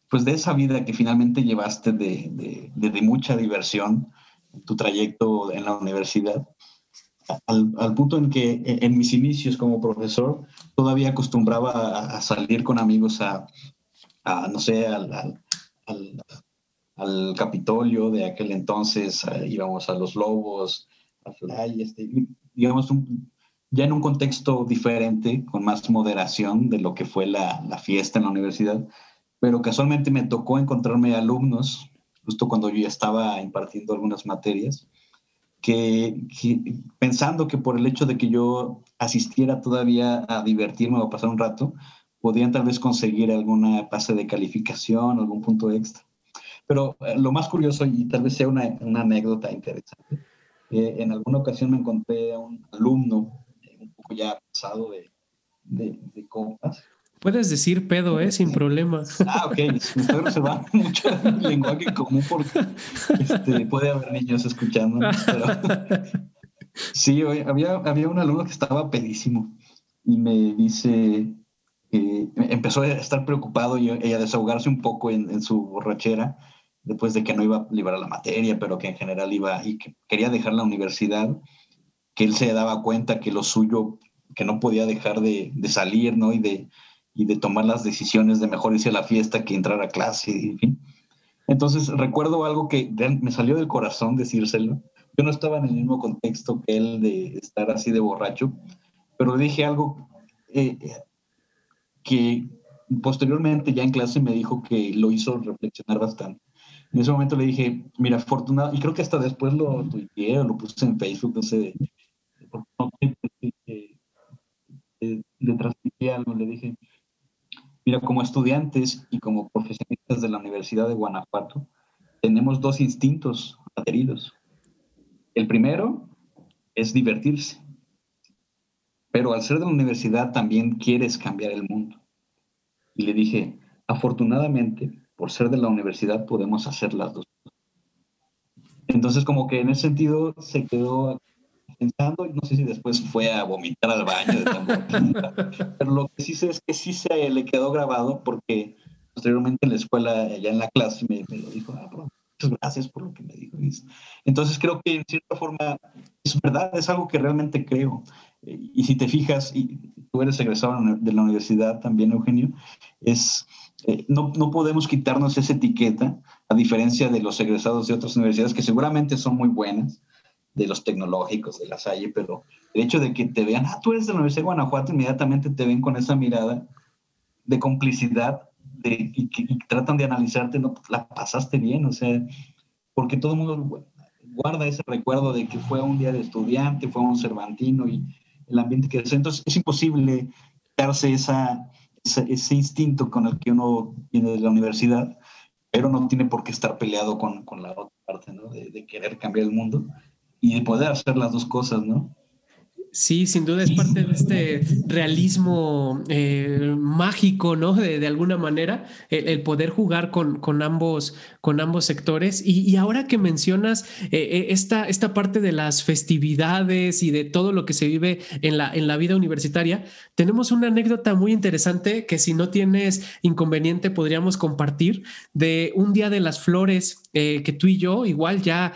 pues de esa vida que finalmente llevaste de, de, mucha diversión tu trayecto en la universidad. Al, punto en que en mis inicios como profesor todavía acostumbraba a, salir con amigos a, no sé, al, al, Capitolio de aquel entonces, íbamos a los Lobos, Fly, este, digamos, ya en un contexto diferente, con más moderación de lo que fue la, la, fiesta en la universidad, pero casualmente me tocó encontrarme alumnos, justo cuando yo ya estaba impartiendo algunas materias, que, pensando que por el hecho de que yo asistiera todavía a divertirme o a pasar un rato, podían tal vez conseguir alguna pase de calificación, algún punto extra. Pero eh, lo más curioso, y tal vez sea una, una anécdota interesante, en alguna ocasión me encontré a un alumno, eh, un poco ya pasado de, de, de compas. Puedes decir pedo, ¿eh? Sin problema. Ah, ok. Estoy reservando mucho el lenguaje común porque este, puede haber niños escuchando. sí, había, había un alumno que estaba pedísimo y me dice, empezó a estar preocupado y, a desahogarse un poco en, su borrachera, después de que no iba a liberar la materia, pero que en general iba y que quería dejar la universidad, que él se daba cuenta que lo suyo, que no podía dejar de, salir, ¿no? Y de, y de tomar las decisiones de mejor irse a la fiesta que entrar a clase, en fin. Entonces recuerdo algo que me salió del corazón decírselo. Yo no estaba en el mismo contexto que él de estar así de borracho, pero dije algo eh, que posteriormente ya en clase me dijo que lo hizo reflexionar bastante. En ese momento le dije, mira, afortunado, y creo que hasta después lo tuiteé o lo puse en Facebook, no sé, le transmití algo, le dije, mira, como estudiantes y como profesionistas de la Universidad de Guanajuato, tenemos dos instintos adheridos. El primero es divertirse, pero al ser de la universidad también quieres cambiar el mundo. Y le dije, afortunadamente, por ser de la universidad podemos hacer las dos. Entonces, como que en ese sentido se quedó pensando, y no sé si después fue a vomitar al baño, de pero lo que sí sé es que sí se le quedó grabado porque posteriormente en la escuela, ya en la clase, me, lo dijo, ah, muchas gracias por lo que me dijo. Entonces creo que en cierta forma es verdad, es algo que realmente creo. Y si te fijas, y tú eres egresado de la universidad también, Eugenio, es, eh, no, no podemos quitarnos esa etiqueta, a diferencia de los egresados de otras universidades que seguramente son muy buenas, de los tecnológicos, de la Salle, pero el hecho de que te vean, ah, tú eres de la Universidad de Guanajuato, inmediatamente te ven con esa mirada de complicidad y, tratan de analizarte, no, la pasaste bien, o sea, porque todo el mundo guarda ese recuerdo de que fue un día de estudiante, fue un cervantino y el ambiente que es. Entonces es imposible darse esa, ese instinto con el que uno viene de la universidad, pero no tiene por qué estar peleado con, con la otra parte, ¿no? De, querer cambiar el mundo y de poder hacer las dos cosas, ¿no? Sí, sin duda es parte de este realismo eh, mágico, ¿no? De, alguna manera, el, poder jugar con, con, ambos, con ambos sectores. Y, ahora que mencionas eh, eh, esta, esta parte de las festividades y de todo lo que se vive en la, en la vida universitaria, tenemos una anécdota muy interesante que si no tienes inconveniente podríamos compartir de un día de las flores que tú y yo, igual ya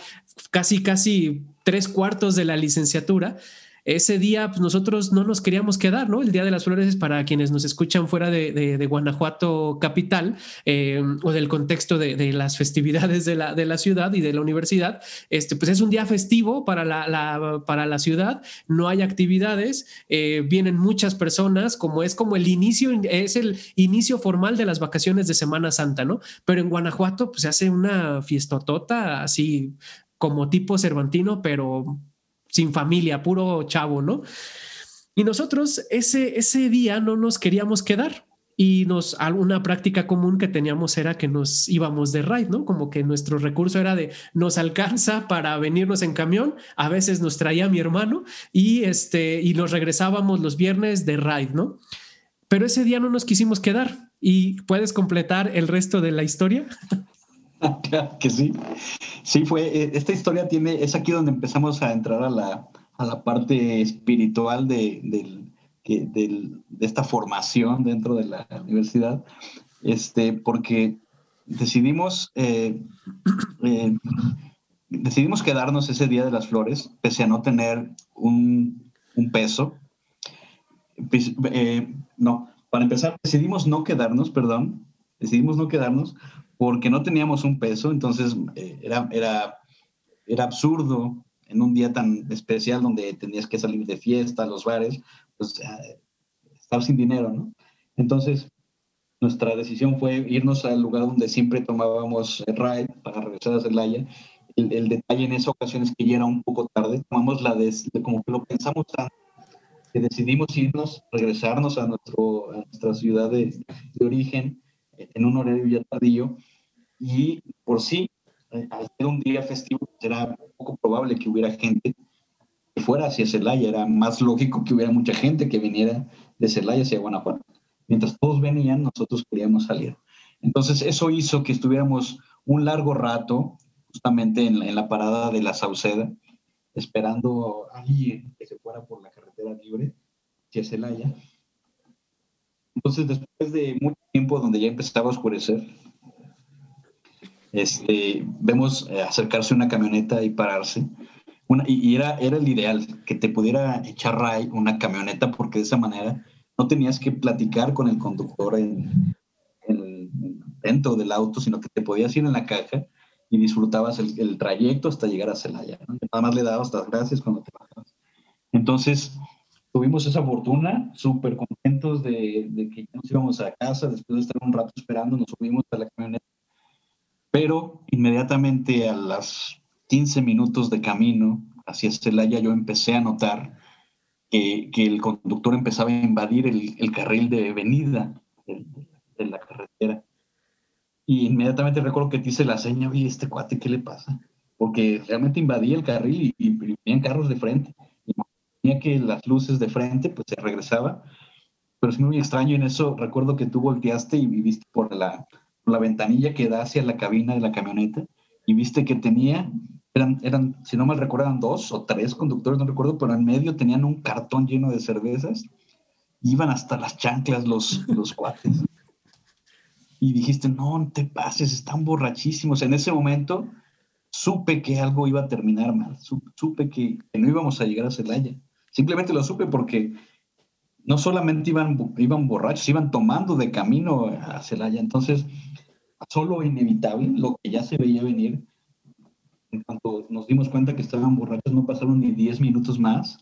casi, casi tres cuartos de la licenciatura, ese día pues, nosotros no nos queríamos quedar, ¿no? El Día de las Flores es para quienes nos escuchan fuera de, Guanajuato capital eh, o del contexto de, las festividades de la, de la ciudad y de la universidad. Este, pues es un día festivo para la, para la ciudad, no hay actividades, eh, vienen muchas personas, como es como el inicio, es el inicio formal de las vacaciones de Semana Santa, ¿no? Pero en Guanajuato pues se hace una fiestotota así como tipo cervantino, pero sin familia, puro chavo, ¿no? Y nosotros ese, ese día no nos queríamos quedar y nos una práctica común que teníamos era que nos íbamos de ride, ¿no? Como que nuestro recurso era de nos alcanza para venirnos en camión, a veces nos traía mi hermano y este y nos regresábamos los viernes de ride, ¿no? Pero ese día no nos quisimos quedar y puedes completar el resto de la historia. Que sí. Sí, fue, eh, esta historia tiene, es aquí donde empezamos a entrar a la, a la parte espiritual de, de, de, esta formación dentro de la universidad, este, porque decidimos, eh, eh, decidimos quedarnos ese día de las flores, pese a no tener un, un peso. Pues, no, para empezar, decidimos no quedarnos, perdón, decidimos no quedarnos porque no teníamos un peso, entonces eh, era, era, era absurdo en un día tan especial donde tenías que salir de fiesta, a los bares, pues estar sin dinero, ¿no? Entonces, nuestra decisión fue irnos al lugar donde siempre tomábamos el ride para regresar a Celaya. El, el, detalle en esa ocasión es que ya era un poco tarde, tomamos la de, como que lo pensamos tanto, que decidimos irnos, regresarnos a, nuestro, a nuestra ciudad de origen, en un horario ya tardío y por sí, eh, al ser un día festivo, era poco probable que hubiera gente que fuera hacia Celaya, era más lógico que hubiera mucha gente que viniera de Celaya hacia Guanajuato. Mientras todos venían, nosotros queríamos salir. Entonces eso hizo que estuviéramos un largo rato justamente en la, en la parada de la Sauceda, esperando a alguien que se fuera por la carretera libre hacia Celaya Entonces, después de mucho tiempo donde ya empezaba a oscurecer, este, vemos eh, acercarse una camioneta y pararse. Una, y, era, era el ideal, que te pudiera echar ray una camioneta, porque de esa manera no tenías que platicar con el conductor en, dentro del auto, sino que te podías ir en la caja y disfrutabas el, trayecto hasta llegar a Celaya. Nada más le dabas las gracias cuando te bajabas. Entonces, tuvimos esa fortuna, súper contentos de, de, que nos íbamos a casa, después de estar un rato esperando, nos subimos a la camioneta pero inmediatamente a las 15 minutos de camino hacia Celaya yo empecé a notar que, que el conductor empezaba a invadir el, el carril de venida de, de, la carretera. Y inmediatamente recuerdo que te hice la seña, oye, este cuate, ¿qué le pasa? Porque realmente invadía el carril y, y venían carros de frente. Tenía que las luces de frente, pues se regresaba. Pero es muy extraño en eso. Recuerdo que tú volteaste y viviste por la, la ventanilla que da hacia la cabina de la camioneta y viste que tenía, eran, eran, si no mal recuerdan, dos o tres conductores, no recuerdo, pero en medio tenían un cartón lleno de cervezas. Iban hasta las chanclas los, los cuates. Y dijiste, no, te pases, están borrachísimos. En ese momento supe que algo iba a terminar mal, supe que no íbamos a llegar a Celaya. Simplemente lo supe porque no solamente iban, iban borrachos, iban tomando de camino a Celaya. Entonces, solo inevitable, lo que ya se veía venir, en cuanto nos dimos cuenta que estaban borrachos, no pasaron ni 10 minutos más,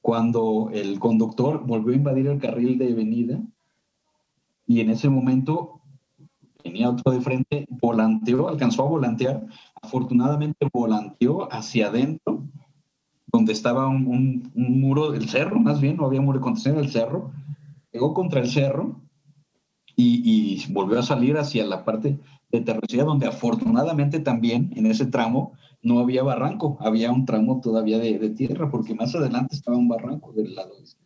cuando el conductor volvió a invadir el carril de venida y en ese momento venía otro de frente, volanteó, alcanzó a volantear, afortunadamente volanteó hacia adentro, donde estaba un, muro del cerro, más bien, no había muro de contención del cerro, llegó contra el cerro y, volvió a salir hacia la parte de terracería, donde afortunadamente también en ese tramo no había barranco, había un tramo todavía de, tierra, porque más adelante estaba un barranco del lado este.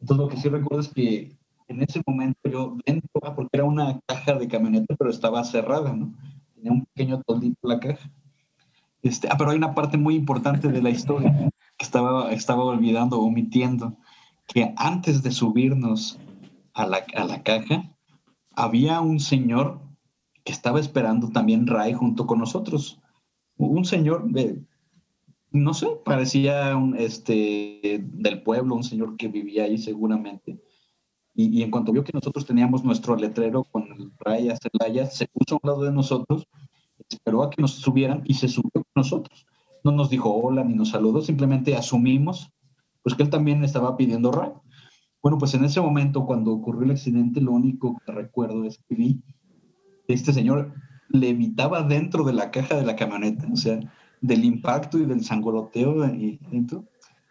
Entonces lo que sí recuerdo es que en ese momento yo dentro, porque era una caja de camioneta, pero estaba cerrada, ¿no? Tenía un pequeño toldito la caja. Este, ah, pero hay una parte muy importante de la historia que estaba, estaba olvidando, omitiendo, que antes de subirnos a la, caja, había un señor que estaba esperando también Ray junto con nosotros. Un señor, no sé, parecía un, este, del pueblo, un señor que vivía ahí seguramente. Y, en cuanto vio que nosotros teníamos nuestro letrero con el Ray Celaya, se puso a un lado de nosotros, esperó a que nos subieran y se subió con nosotros. No nos dijo hola ni nos saludó, simplemente asumimos pues que él también estaba pidiendo Ray. Bueno, pues en ese momento, cuando ocurrió el accidente, lo único que recuerdo es que vi este señor levitaba dentro de la caja de la camioneta, o sea, del impacto y del sangoloteo ahí dentro.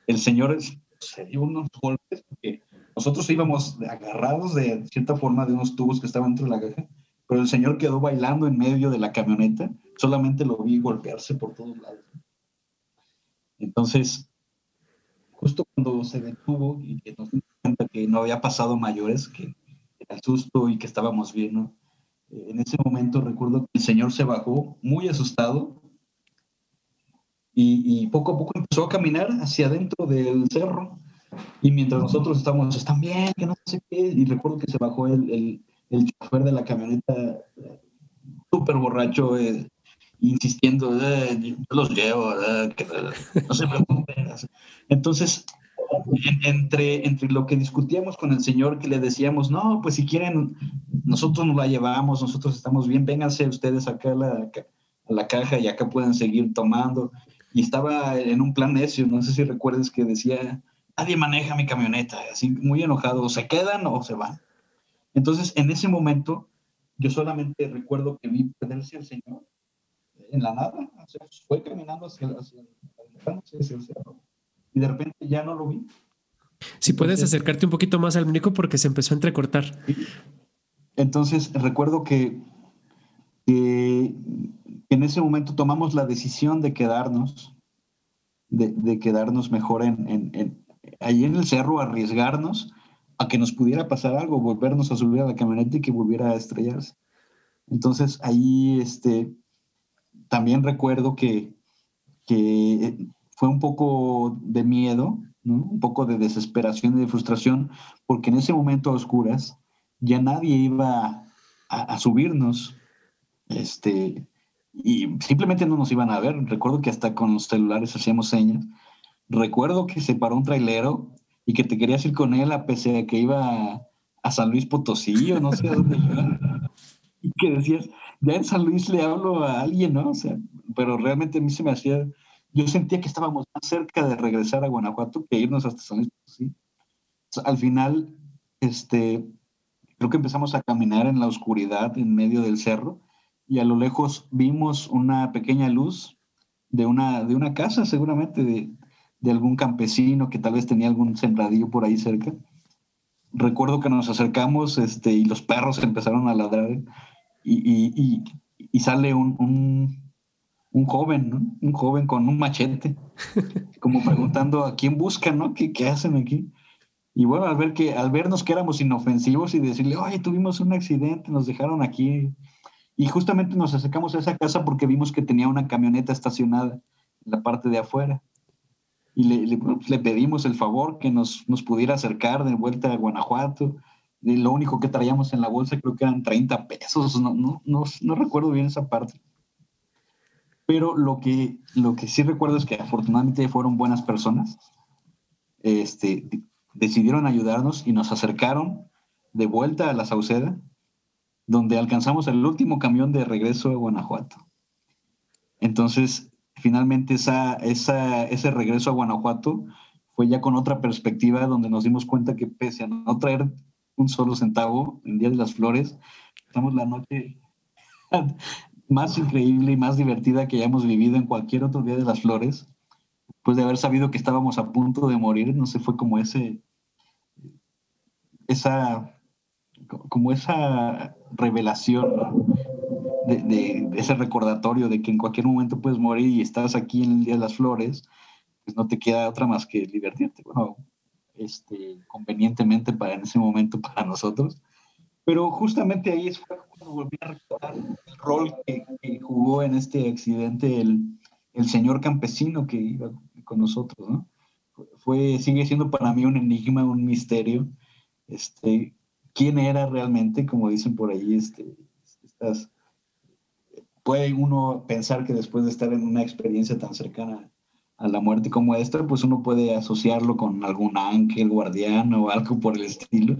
El señor se dio unos golpes porque nosotros íbamos agarrados de cierta forma de unos tubos que estaban dentro de la caja, pero el señor quedó bailando en medio de la camioneta, solamente lo vi golpearse por todos lados. Entonces, justo cuando se detuvo y que nos dimos cuenta que no había pasado mayores, que era el susto y que estábamos bien, ¿no? En ese momento recuerdo que el señor se bajó muy asustado y, poco a poco empezó a caminar hacia adentro del cerro. Y mientras nosotros estábamos, están bien, que no sé qué, y recuerdo que se bajó el, el, el chofer de la camioneta súper borracho, eh, insistiendo, eh, yo los llevo, eh, que, no se preocupen. Entonces, entre, entre lo que discutíamos con el señor, que le decíamos, no, pues si quieren, nosotros nos la llevamos, nosotros estamos bien, vénganse ustedes acá a la, a la caja y acá pueden seguir tomando. Y estaba en un plan necio, no sé si recuerdes que decía, nadie maneja mi camioneta, así muy enojado, se quedan o se van. Entonces, en ese momento, yo solamente recuerdo que vi perderse al Señor en la nada, o sea, fue caminando hacia, hacia, hacia el cerro y de repente ya no lo vi. Si puedes acercarte un poquito más al muñeco porque se empezó a entrecortar. Entonces recuerdo que, que, en ese momento tomamos la decisión de quedarnos, de, de quedarnos mejor en, en, en, allí en el cerro, arriesgarnos a que nos pudiera pasar algo, volvernos a subir a la camioneta y que volviera a estrellarse. Entonces ahí este, también recuerdo que, que fue un poco de miedo un poco de desesperación y de frustración, porque en ese momento a oscuras ya nadie iba a, subirnos, este, y simplemente no nos iban a ver. Recuerdo que hasta con los celulares hacíamos señas. Recuerdo que se paró un trailero y que te querías ir con él a pesar de que iba a, San Luis Potosí o no sé a dónde iba. Y que decías, ya en San Luis le hablo a alguien, ¿no? O sea, pero realmente a mí se me hacía yo sentía que estábamos más cerca de regresar a Guanajuato que irnos hasta San Luis Potosí. Al final, este, creo que empezamos a caminar en la oscuridad en medio del cerro y a lo lejos vimos una pequeña luz de una, de una casa, seguramente de, de algún campesino que tal vez tenía algún sembradillo por ahí cerca. Recuerdo que nos acercamos este, y los perros empezaron a ladrar y, y, y, sale un, un joven, ¿no? Un joven con un machete, como preguntando a quién buscan, ¿no? ¿Qué, ¿Qué, hacen aquí? Y bueno, al ver que, al vernos que éramos inofensivos y decirle, oye, tuvimos un accidente, nos dejaron aquí. Y justamente nos acercamos a esa casa porque vimos que tenía una camioneta estacionada en la parte de afuera. Y le, le, pedimos el favor que nos, nos, pudiera acercar de vuelta a Guanajuato. Y lo único que traíamos en la bolsa creo que eran 30 pesos, no, no, no, no recuerdo bien esa parte pero lo que, lo que sí recuerdo es que afortunadamente fueron buenas personas. Este, decidieron ayudarnos y nos acercaron de vuelta a la Sauceda, donde alcanzamos el último camión de regreso a Guanajuato. Entonces, finalmente esa, ese regreso a Guanajuato fue ya con otra perspectiva, donde nos dimos cuenta que pese a no traer un solo centavo en Día de las Flores, estamos la noche más increíble y más divertida que hayamos vivido en cualquier otro día de las flores, pues de haber sabido que estábamos a punto de morir, no sé, fue como ese, esa, como esa revelación, de, ese recordatorio de que en cualquier momento puedes morir y estás aquí en el Día de las Flores, pues no te queda otra más que divertirte, bueno, este, convenientemente para en ese momento para nosotros. Pero justamente ahí es cuando volví a recordar el rol que, jugó en este accidente el, el, señor campesino que iba con nosotros, ¿no? Fue, sigue siendo para mí un enigma, un misterio. Este, ¿Quién era realmente? Como dicen por ahí, este, estas, puede uno pensar que después de estar en una experiencia tan cercana a la muerte como esta, pues uno puede asociarlo con algún ángel, guardián o algo por el estilo.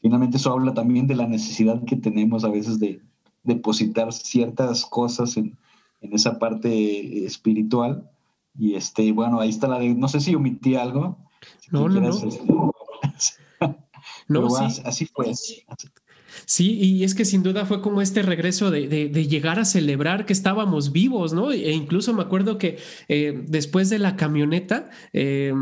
Finalmente eso habla también de la necesidad que tenemos a veces de depositar ciertas cosas en, en esa parte espiritual. Y este, bueno, ahí está la de, no sé si omití algo. no, no, no. Este, no, sí. así, fue. Sí, y es que sin duda fue como este regreso de, de, llegar a celebrar que estábamos vivos, ¿no? E incluso me acuerdo que eh, después de la camioneta, eh,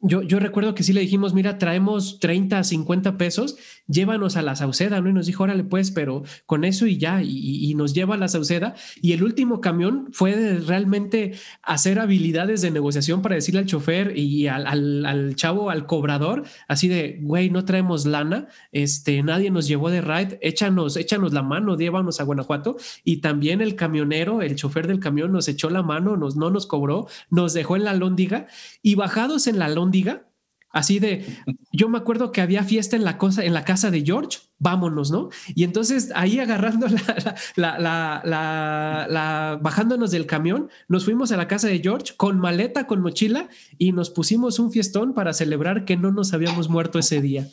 yo, yo, recuerdo que sí le dijimos, mira, traemos 30, 50 pesos, llévanos a la Sauceda, ¿no? Y nos dijo, órale, pues, pero con eso y ya, y, nos lleva a la Sauceda. Y el último camión fue realmente hacer habilidades de negociación para decirle al chofer y al, al, al chavo, al cobrador, así de, güey, no traemos lana, este, nadie nos llevó de ride, échanos, échanos la mano, llévanos a Guanajuato. Y también el camionero, el chofer del camión nos echó la mano, nos, no nos cobró, nos dejó en la lóndiga y bajados en la lóndiga, así de, yo me acuerdo que había fiesta en la, cosa, en la casa de George, vámonos, ¿no? Y entonces ahí agarrando la, la, bajándonos del camión, nos fuimos a la casa de George con maleta, con mochila y nos pusimos un fiestón para celebrar que no nos habíamos muerto ese día.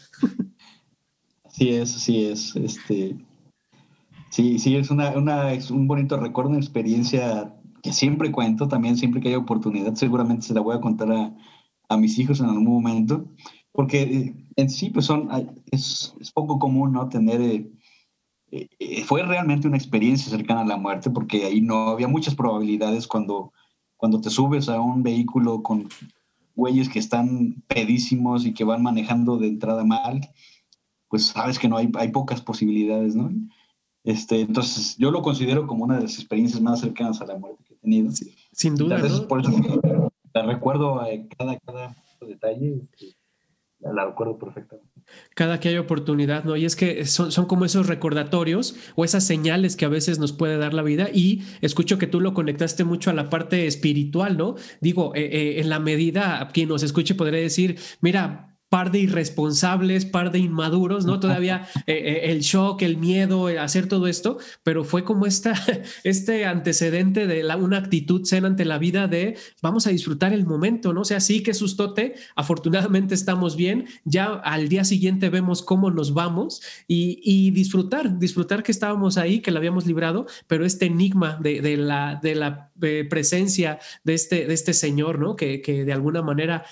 Sí es, sí es, este, sí, sí es una, una, es un bonito recuerdo, una experiencia que siempre cuento, también siempre que haya oportunidad, seguramente se la voy a contar a, a mis hijos en algún momento, porque eh, en sí pues son, es, es poco común, ¿no? Tener, eh, eh, fue realmente una experiencia cercana a la muerte, porque ahí no había muchas probabilidades cuando, cuando te subes a un vehículo con güeyes que están pedísimos y que van manejando de entrada mal, pues sabes que no hay, hay pocas posibilidades, ¿no? Este, entonces, yo lo considero como una de las experiencias más cercanas a la muerte que he tenido. sin duda. ¿no? por eso la recuerdo cada, cada detalle, la, recuerdo perfectamente. cada que hay oportunidad, ¿no? Y es que son, son, como esos recordatorios o esas señales que a veces nos puede dar la vida y escucho que tú lo conectaste mucho a la parte espiritual, ¿no? Digo, eh, eh, en la medida, quien nos escuche podría decir, mira, par de irresponsables, par de inmaduros, ¿no? Todavía eh, eh, el shock, el miedo, hacer todo esto, pero fue como esta, este antecedente de la, una actitud zen ante la vida de vamos a disfrutar el momento, ¿no? O sea, sí que sustote, afortunadamente estamos bien, ya al día siguiente vemos cómo nos vamos y, disfrutar, disfrutar que estábamos ahí, que la habíamos librado, pero este enigma de, la, de la eh, presencia de este, de este señor, ¿no? Que, que de alguna manera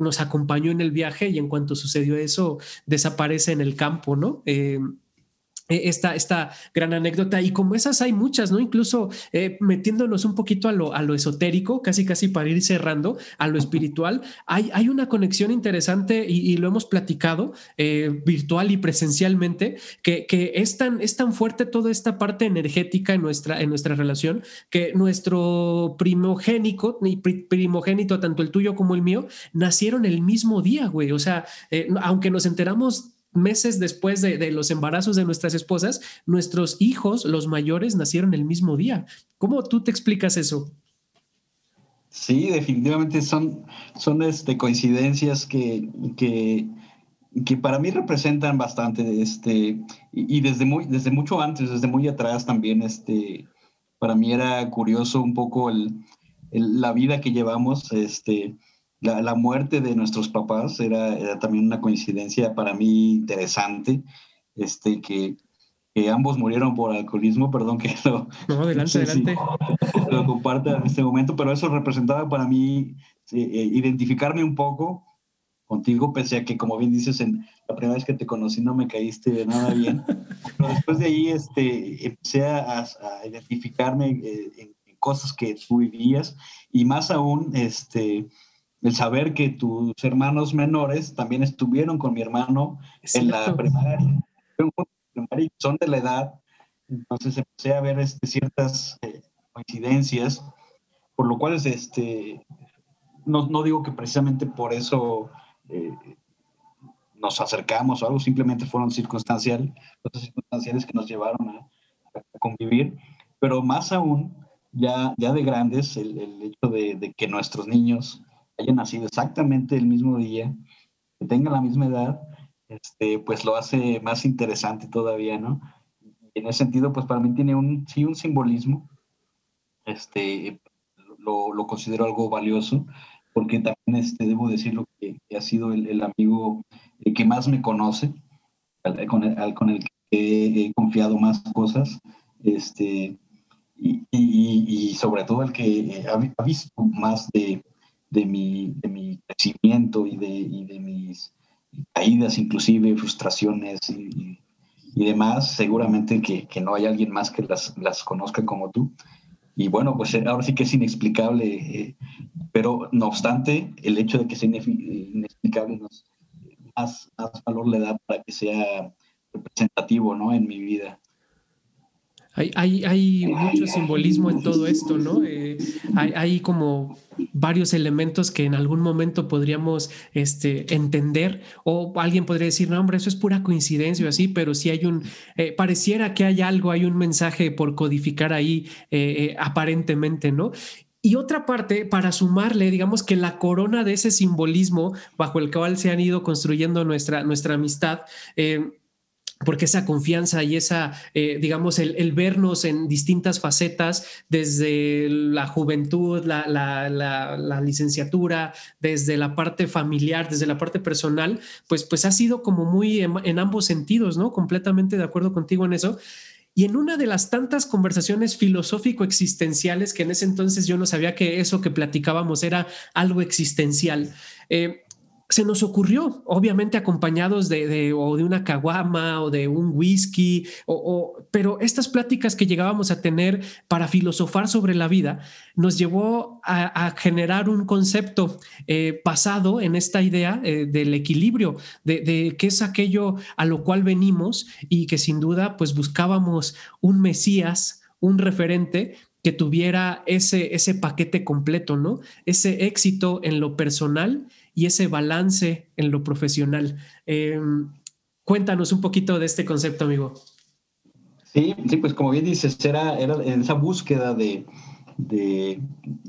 nos acompañó en el viaje y en cuanto sucedió eso desaparece en el campo, ¿no? Eh, esta, esta gran anécdota y como esas hay muchas, ¿no? Incluso eh, metiéndonos un poquito a lo, a lo esotérico, casi casi para ir cerrando, a lo espiritual, hay, hay una conexión interesante y, lo hemos platicado eh, virtual y presencialmente, que, que, es, tan, es tan fuerte toda esta parte energética en nuestra, en nuestra relación que nuestro primogénico, primogénito, tanto el tuyo como el mío, nacieron el mismo día, güey. O sea, eh, aunque nos enteramos meses después de, los embarazos de nuestras esposas, nuestros hijos, los mayores, nacieron el mismo día. ¿Cómo tú te explicas eso? Sí, definitivamente son, son este, coincidencias que, que, para mí representan bastante, este, y, desde, muy, desde mucho antes, desde muy atrás también, este, para mí era curioso un poco la vida que llevamos, este, la, muerte de nuestros papás era, también una coincidencia para mí interesante, este, que, ambos murieron por alcoholismo, perdón que lo, no, adelante, adelante. lo comparta en este momento, pero eso representaba para mí eh, identificarme un poco contigo, pese a que, como bien dices, en la primera vez que te conocí no me caíste de nada bien, pero después de ahí este, empecé a, identificarme eh, en, en, cosas que tú vivías y más aún, este, el saber que tus hermanos menores también estuvieron con mi hermano en la primaria, son de la edad, entonces empecé a ver este, ciertas eh, coincidencias, por lo cual este, no, no, digo que precisamente por eso eh, nos acercamos o algo, simplemente fueron circunstanciales, cosas circunstanciales que nos llevaron a, convivir, pero más aún, ya, ya de grandes, el, el hecho de, de que nuestros niños haya nacido exactamente el mismo día, que tenga la misma edad, este, pues lo hace más interesante todavía, ¿no? en ese sentido, pues para mí tiene un, sí, un simbolismo, este, lo, lo considero algo valioso, porque también este, debo decirlo que, ha sido el, el amigo el que más me conoce, con el, con el que he confiado más cosas, este, y, y, y sobre todo el que ha visto más de, de mi, de mi crecimiento y de, y de mis caídas, inclusive frustraciones y, y demás, seguramente que, que, no hay alguien más que las, las conozca como tú. Y bueno, pues ahora sí que es inexplicable, eh, pero no obstante, el hecho de que sea inexplicable nos, más, más valor le da para que sea representativo ¿no? en mi vida. Hay, hay, mucho simbolismo en todo esto, ¿no? Eh, hay, como varios elementos que en algún momento podríamos este, entender o alguien podría decir, no, hombre, eso es pura coincidencia o así, pero si hay un, eh, pareciera que hay algo, hay un mensaje por codificar ahí eh, aparentemente, ¿no? Y otra parte, para sumarle, digamos que la corona de ese simbolismo bajo el cual se han ido construyendo nuestra, nuestra amistad, porque esa confianza y esa, eh, digamos, el, vernos en distintas facetas, desde la juventud, la, licenciatura, desde la parte familiar, desde la parte personal, pues, pues ha sido como muy en, ambos sentidos, ¿no? Completamente de acuerdo contigo en eso. Y en una de las tantas conversaciones filosófico-existenciales que en ese entonces yo no sabía que eso que platicábamos era algo existencial. Eh, se nos ocurrió, obviamente acompañados de, o de una caguama o de un whisky, o, pero estas pláticas que llegábamos a tener para filosofar sobre la vida nos llevó a, generar un concepto eh, basado en esta idea eh, del equilibrio, de, de qué es aquello a lo cual venimos y que sin duda pues buscábamos un Mesías, un referente que tuviera ese, ese paquete completo, ¿no? Ese éxito en lo personal y ese balance en lo profesional. Em, cuéntanos un poquito de este concepto, amigo. Sí, sí, pues como bien dices, era, era esa búsqueda de, de,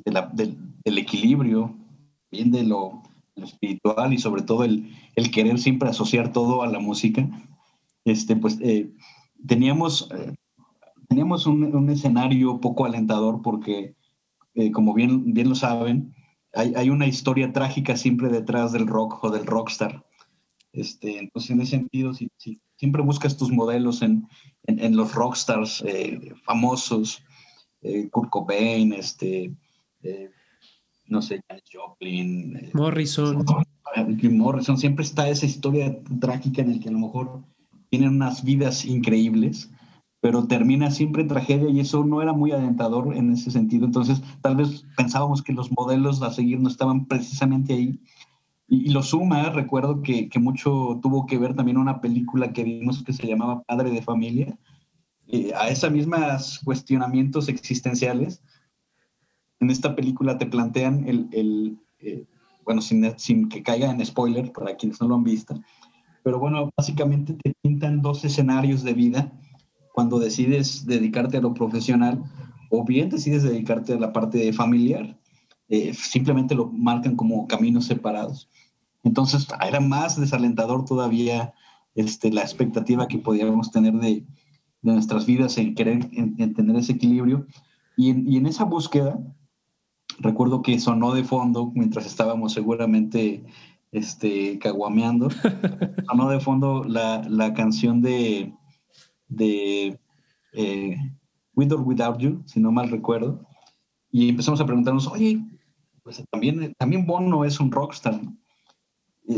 del equilibrio, bien de lo, espiritual y sobre todo el, querer siempre asociar todo a la música, este, pues eh, teníamos, eh, teníamos un, un, escenario poco alentador porque, eh, como bien, bien lo saben, hay, hay, una historia trágica siempre detrás del rock o del rockstar. Este, entonces, en ese sentido, si, si siempre buscas tus modelos en, en, en los rockstars famosos, Kurt Cobain, este, no sé, Joplin. Eh, Morrison. Morrison, siempre está esa historia trágica en el que a lo mejor tienen unas vidas increíbles, pero termina siempre en tragedia y eso no era muy alentador en ese sentido. Entonces, tal vez pensábamos que los modelos a seguir no estaban precisamente ahí. Y, lo suma, recuerdo que, que, mucho tuvo que ver también una película que vimos que se llamaba Padre de Familia, eh, a esos mismos cuestionamientos existenciales en esta película te plantean el, el eh, bueno, sin, sin, que caiga en spoiler para quienes no lo han visto, pero bueno, básicamente te pintan dos escenarios de vida cuando decides dedicarte a lo profesional o bien decides dedicarte a la parte familiar. Eh, simplemente lo marcan como caminos separados. Entonces era más desalentador todavía este, la expectativa que podíamos tener de, de nuestras vidas en querer en, tener ese equilibrio. Y en, y en, esa búsqueda, recuerdo que sonó de fondo mientras estábamos seguramente este, caguameando, sonó de fondo la, la canción de, de eh, With or Without You, si no mal recuerdo, y empezamos a preguntarnos, oye, pues también, también Bono es un rockstar.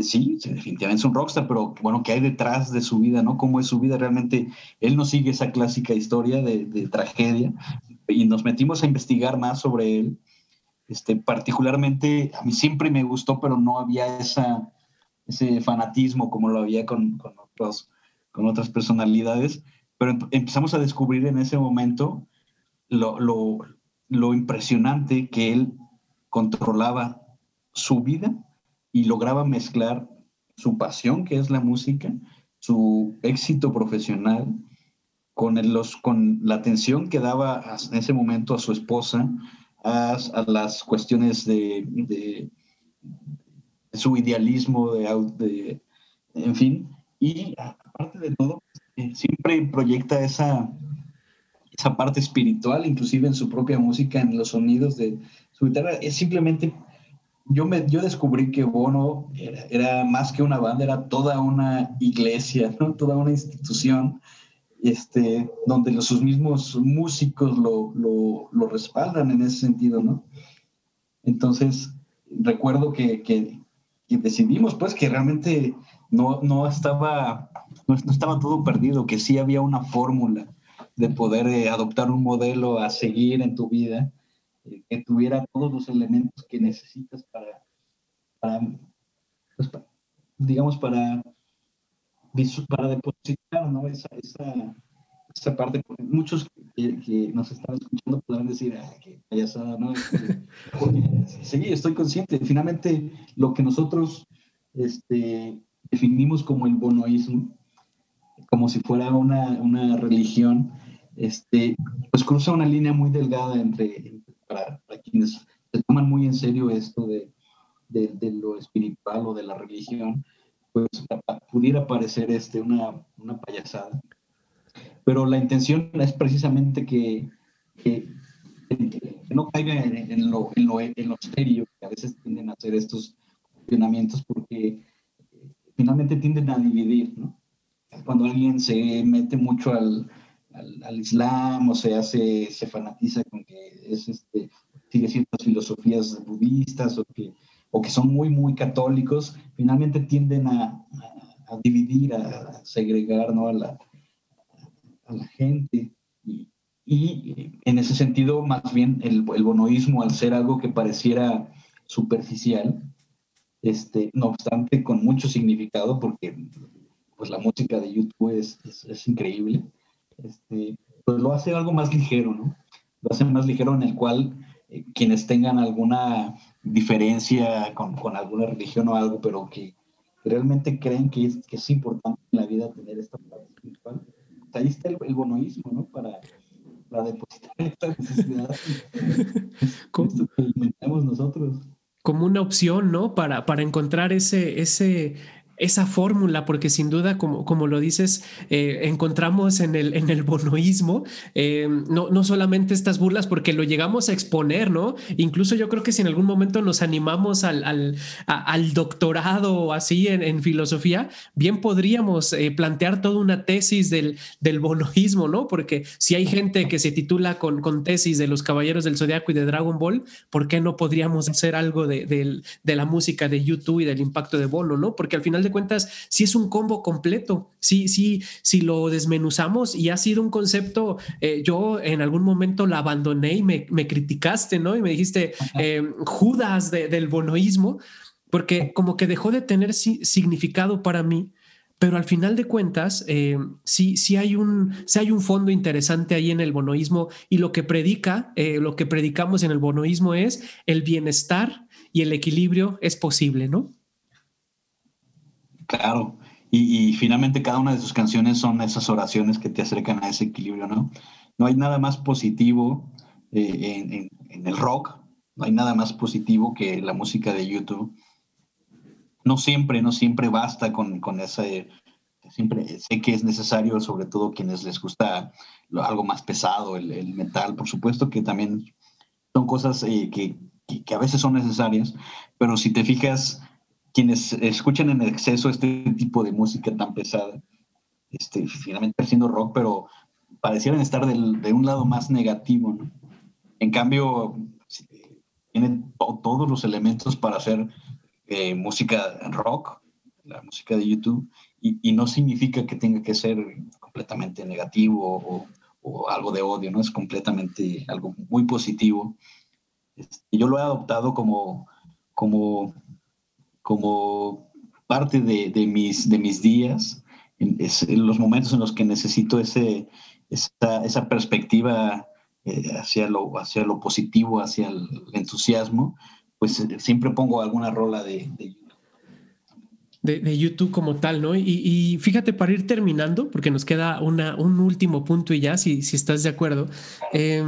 sí, definitivamente es un rockstar, pero bueno, ¿qué hay detrás de su vida, no? ¿Cómo es su vida realmente? Él no sigue esa clásica historia de, de tragedia y nos metimos a investigar más sobre él este, particularmente, a mí siempre me gustó, pero no había esa, ese fanatismo como lo había con, con, con otras personalidades. Pero empezamos a descubrir en ese momento lo, impresionante que él controlaba su vida y lograba mezclar su pasión, que es la música, su éxito profesional, con, los, con la atención que daba en ese momento a su esposa, a, las cuestiones de, de, su idealismo, de, en fin, y aparte de todo, siempre proyecta esa, esa parte espiritual, inclusive en su propia música, en los sonidos de su guitarra. Es simplemente, yo, me, yo descubrí que Bono era, era más que una banda, era toda una iglesia, ¿no? toda una institución este, donde los, sus mismos músicos lo, lo, respaldan en ese sentido, ¿no? Entonces, recuerdo que, que, decidimos, pues, que realmente no, no, estaba, no, estaba todo perdido, que sí había una fórmula de poder eh, adoptar un modelo a seguir en tu vida, eh, que tuviera todos los elementos que necesitas para, pues, digamos, para para depositar ¿no? esa, esa, esa parte. Muchos que, nos están escuchando podrán decir, ah, qué payasada, ¿no? Este, sí, estoy consciente. Finalmente, lo que nosotros este, definimos como el bonoísmo, como si fuera una, una religión, este, pues cruza una línea muy delgada entre, para, quienes se toman muy en serio esto de, de, lo espiritual o de la religión, pues pudiera parecer este, una, una payasada. Pero la intención es precisamente que, que, no caiga en, lo, en, lo, en lo serio, que a veces tienden a hacer estos cuestionamientos porque eh, finalmente tienden a dividir, ¿no? Cuando alguien se mete mucho al, al, al, Islam o se hace, se fanatiza con que es este, sigue ciertas filosofías budistas o que o que son muy, muy católicos, finalmente tienden a, a, dividir, a segregar ¿no? a, la, a la gente. Y, y, en ese sentido, más bien, el, el, bonoísmo, al ser algo que pareciera superficial, este, no obstante, con mucho significado, porque pues, la música de YouTube es, es, es increíble, este, pues lo hace algo más ligero, ¿no? Lo hace más ligero en el cual eh, quienes tengan alguna diferencia con, con, alguna religión o algo, pero que realmente creen que es, que es importante en la vida tener esta parte espiritual. Pues ahí está el, el bonoísmo, ¿no? Para, para depositar esta necesidad. Esto que inventamos nosotros como una opción, ¿no? Para, para encontrar ese, ese, esa fórmula, porque sin duda, como, como lo dices, eh, encontramos en el, en el bonoísmo eh, no, no solamente estas burlas, porque lo llegamos a exponer, ¿no? Incluso yo creo que si en algún momento nos animamos al, al, al doctorado o así en, filosofía, bien podríamos eh, plantear toda una tesis del, del bonoísmo, ¿no? Porque si hay gente que se titula con, con tesis de los Caballeros del Zodiaco y de Dragon Ball, ¿por qué no podríamos hacer algo de, de, de la música de YouTube y del impacto de Bono, ¿no? Porque al final de cuentas, si es un combo completo, sí, sí, si lo desmenuzamos y ha sido un concepto, eh, yo en algún momento la abandoné y me, criticaste, ¿no? Y me dijiste, eh, Judas del bonoísmo, porque como que dejó de tener significado para mí. Pero al final de cuentas, eh, sí, sí, hay un, sí hay un fondo interesante ahí en el bonoísmo y lo que predica, lo que predicamos en el bonoísmo es el bienestar y el equilibrio es posible, ¿no? Claro, y, finalmente cada una de sus canciones son esas oraciones que te acercan a ese equilibrio, ¿no? No hay nada más positivo eh, en, el rock, no hay nada más positivo que la música de YouTube. No siempre, no siempre basta con, con ese, siempre sé que es necesario, sobre todo quienes les gusta algo más pesado, el, metal, por supuesto que también son cosas eh, que, que, a veces son necesarias, pero si te fijas, quienes escuchan en exceso este tipo de música tan pesada, este, finalmente haciendo rock, pero parecieran estar de un lado más negativo. ¿no? En cambio, tienen todos los elementos para hacer eh, música rock, la música de YouTube, y, no significa que tenga que ser completamente negativo o, o, algo de odio, ¿no? Es completamente algo muy positivo. Este, yo lo he adoptado como, como como parte de, de, mis, de mis días, en, los momentos en los que necesito ese, esa, esa perspectiva eh, hacia, lo, hacia lo positivo, hacia el entusiasmo, pues eh, siempre pongo alguna rola de, de de, YouTube como tal, ¿no? Y, y, fíjate, para ir terminando, porque nos queda una, un último punto y ya, si, si estás de acuerdo. Eh,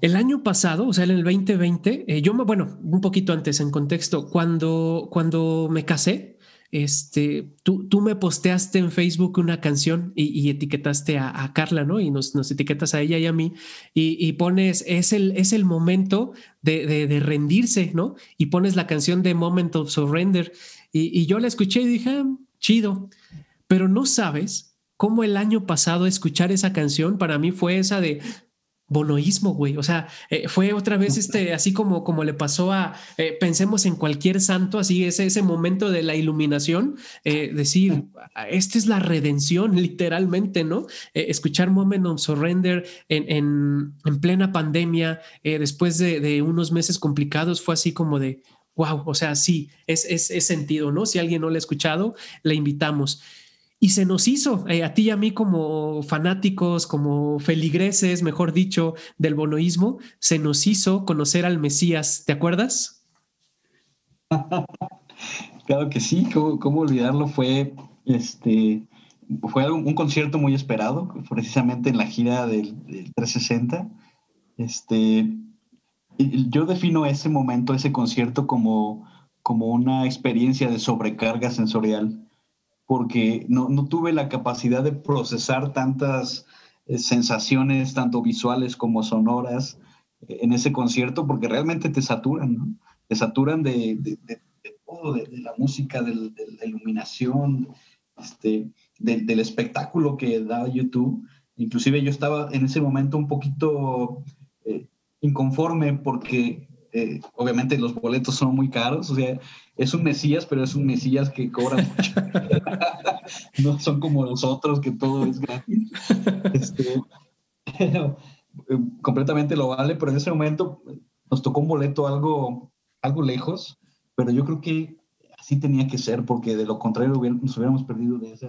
el año pasado, o sea, en el 2020, eh, yo me, bueno, un poquito antes en contexto, cuando, cuando me casé, este, tú, tú me posteaste en Facebook una canción y, etiquetaste a, Carla, ¿no? Y nos, nos, etiquetas a ella y a mí y, pones, es el, es el momento de, rendirse, ¿no? Y pones la canción de Moment of Surrender. Y, yo la escuché y dije, ah, chido, pero no sabes cómo el año pasado escuchar esa canción para mí fue esa de, bonoísmo, güey. O sea, eh, fue otra vez este, así como, como le pasó a, eh, pensemos en cualquier santo, así es ese momento de la iluminación, eh, decir, esta es la redención, literalmente, ¿no? escuchar Moment of Surrender en, en, plena pandemia, después de, de, unos meses complicados, fue así como de, wow, o sea, sí, es, es, es sentido, ¿no? Si alguien no lo ha escuchado, le invitamos. Y se nos hizo, eh, a ti y a mí como fanáticos, como feligreses, mejor dicho, del bonoísmo, se nos hizo conocer al Mesías. ¿Te acuerdas? claro que sí, ¿cómo, olvidarlo? Fue, este, fue un, concierto muy esperado, precisamente en la gira del, 360. Este, yo defino ese momento, ese concierto como, como una experiencia de sobrecarga sensorial porque no, tuve la capacidad de procesar tantas eh, sensaciones, tanto visuales como sonoras, eh, en ese concierto, porque realmente te saturan, ¿no? Te saturan de, todo, de, la música, de, la iluminación, este, del espectáculo que da YouTube. Inclusive yo estaba en ese momento un poquito eh, inconforme porque obviamente los boletos son muy caros, o sea, es un Mesías, pero es un Mesías que cobra mucho. no son como los otros, que todo es gratis. Este, eh, completamente lo vale, pero en ese momento nos tocó un boleto algo, algo lejos, pero yo creo que así tenía que ser, porque de lo contrario nos hubiéramos perdido de esa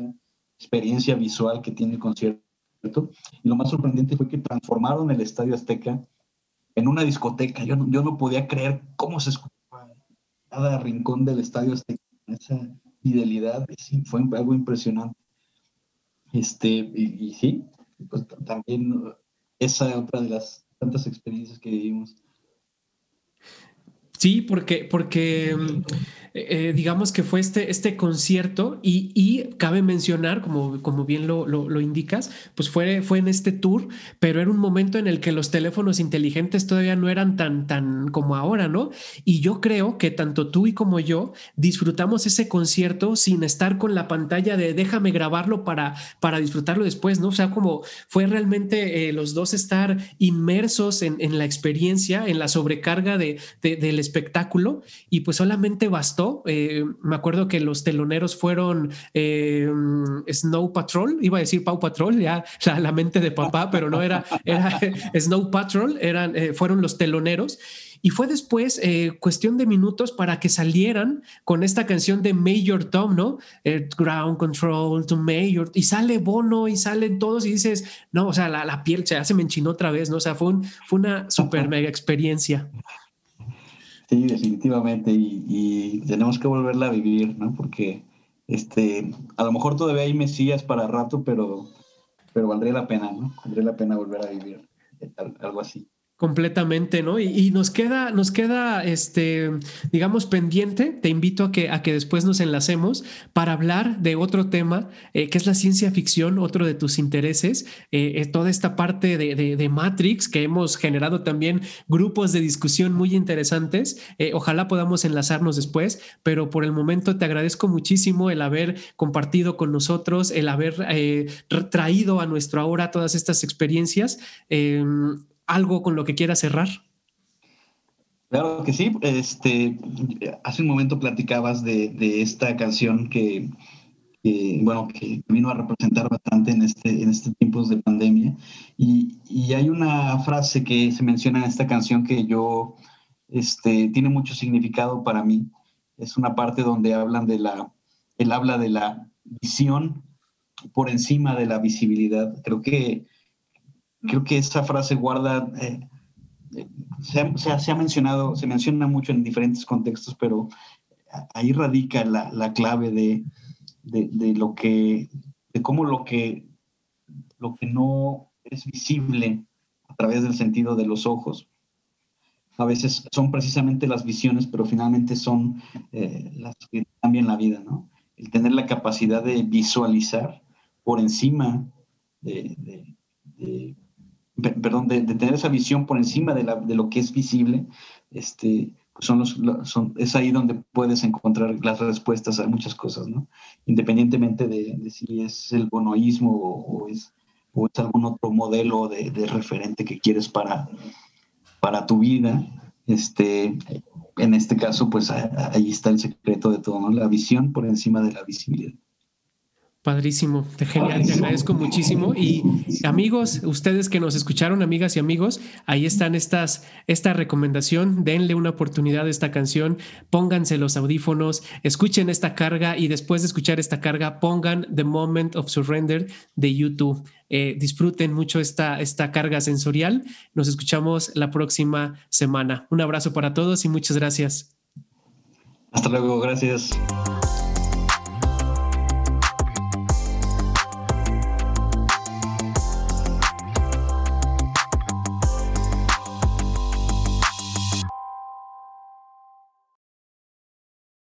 experiencia visual que tiene el concierto. Y lo más sorprendente fue que transformaron el Estadio Azteca en una discoteca. Yo no, yo no podía creer cómo se escuchaba cada rincón del estadio este, esa fidelidad. fue algo impresionante. Este, y, sí, pues también esa es otra de las tantas experiencias que vivimos. Sí, porque, porque eh, digamos que fue este, este concierto y, y cabe mencionar, como, como bien lo, lo, indicas, pues fue, fue en este tour, pero era un momento en el que los teléfonos inteligentes todavía no eran tan, tan como ahora, ¿no? Y yo creo que tanto tú y como yo disfrutamos ese concierto sin estar con la pantalla de déjame grabarlo para, para disfrutarlo después, ¿no? O sea, como fue realmente eh, los dos estar inmersos en, en, la experiencia, en la sobrecarga de, del espectáculo y pues solamente bastó eh, me acuerdo que los teloneros fueron eh, Snow Patrol, iba a decir Pau Patrol, ya la, mente de papá, pero no era, era Snow Patrol, eran, eh, fueron los teloneros. Y fue después cuestión de minutos para que salieran con esta canción de Major Tom, ¿no? ground Control to Major. Y sale Bono y salen todos y dices, no, o sea, la, piel se, me enchinó otra vez, ¿no? O sea, fue, fue una super mega experiencia. Sí, definitivamente, y, tenemos que volverla a vivir, ¿no? Porque este, a lo mejor todavía hay mesías para rato, pero, pero valdría la pena, ¿no? Valdría la pena volver a vivir algo así. Completamente, ¿no? Y, nos queda, nos queda, este, digamos, pendiente. Te invito a que, a que después nos enlacemos para hablar de otro tema, eh, que es la ciencia ficción, otro de tus intereses, eh, toda esta parte de, Matrix, que hemos generado también grupos de discusión muy interesantes. Eh, ojalá podamos enlazarnos después, pero por el momento te agradezco muchísimo el haber compartido con nosotros, el haber traído a nuestro ahora todas estas experiencias em, algo con lo que quiera cerrar. Claro que sí. Este, hace un momento platicabas de, esta canción que, bueno, que vino a representar bastante en este, en estos tiempos de pandemia. Y, hay una frase que se menciona en esta canción que yo, este, tiene mucho significado para mí. Es una parte donde hablan de la, él habla de la visión por encima de la visibilidad. Creo que Creo que esa frase guarda, eh, se, ha, mencionado, se menciona mucho en diferentes contextos, pero ahí radica la, clave de, lo que, de cómo lo que, lo que no es visible a través del sentido de los ojos, a veces son precisamente las visiones, pero finalmente son eh, las que cambian la vida, ¿no? El tener la capacidad de visualizar por encima de perdón, de, tener esa visión por encima de, lo que es visible, este, pues son los, son, es ahí donde puedes encontrar las respuestas a muchas cosas, ¿no? Independientemente de, si es el bonoísmo o, es, algún otro modelo de, de, referente que quieres para, para tu vida, este, en este caso, pues ahí está el secreto de todo, ¿no? La visión por encima de la visibilidad. Padrísimo, te genial, te agradezco muchísimo. Y amigos, ustedes que nos escucharon, amigas y amigos, ahí están estas, esta recomendación, denle una oportunidad a esta canción, pónganse los audífonos, escuchen esta carga y después de escuchar esta carga, pongan The Moment of Surrender de YouTube. Eh, disfruten mucho esta, esta carga sensorial. Nos escuchamos la próxima semana. Un abrazo para todos y muchas gracias. Hasta luego, gracias.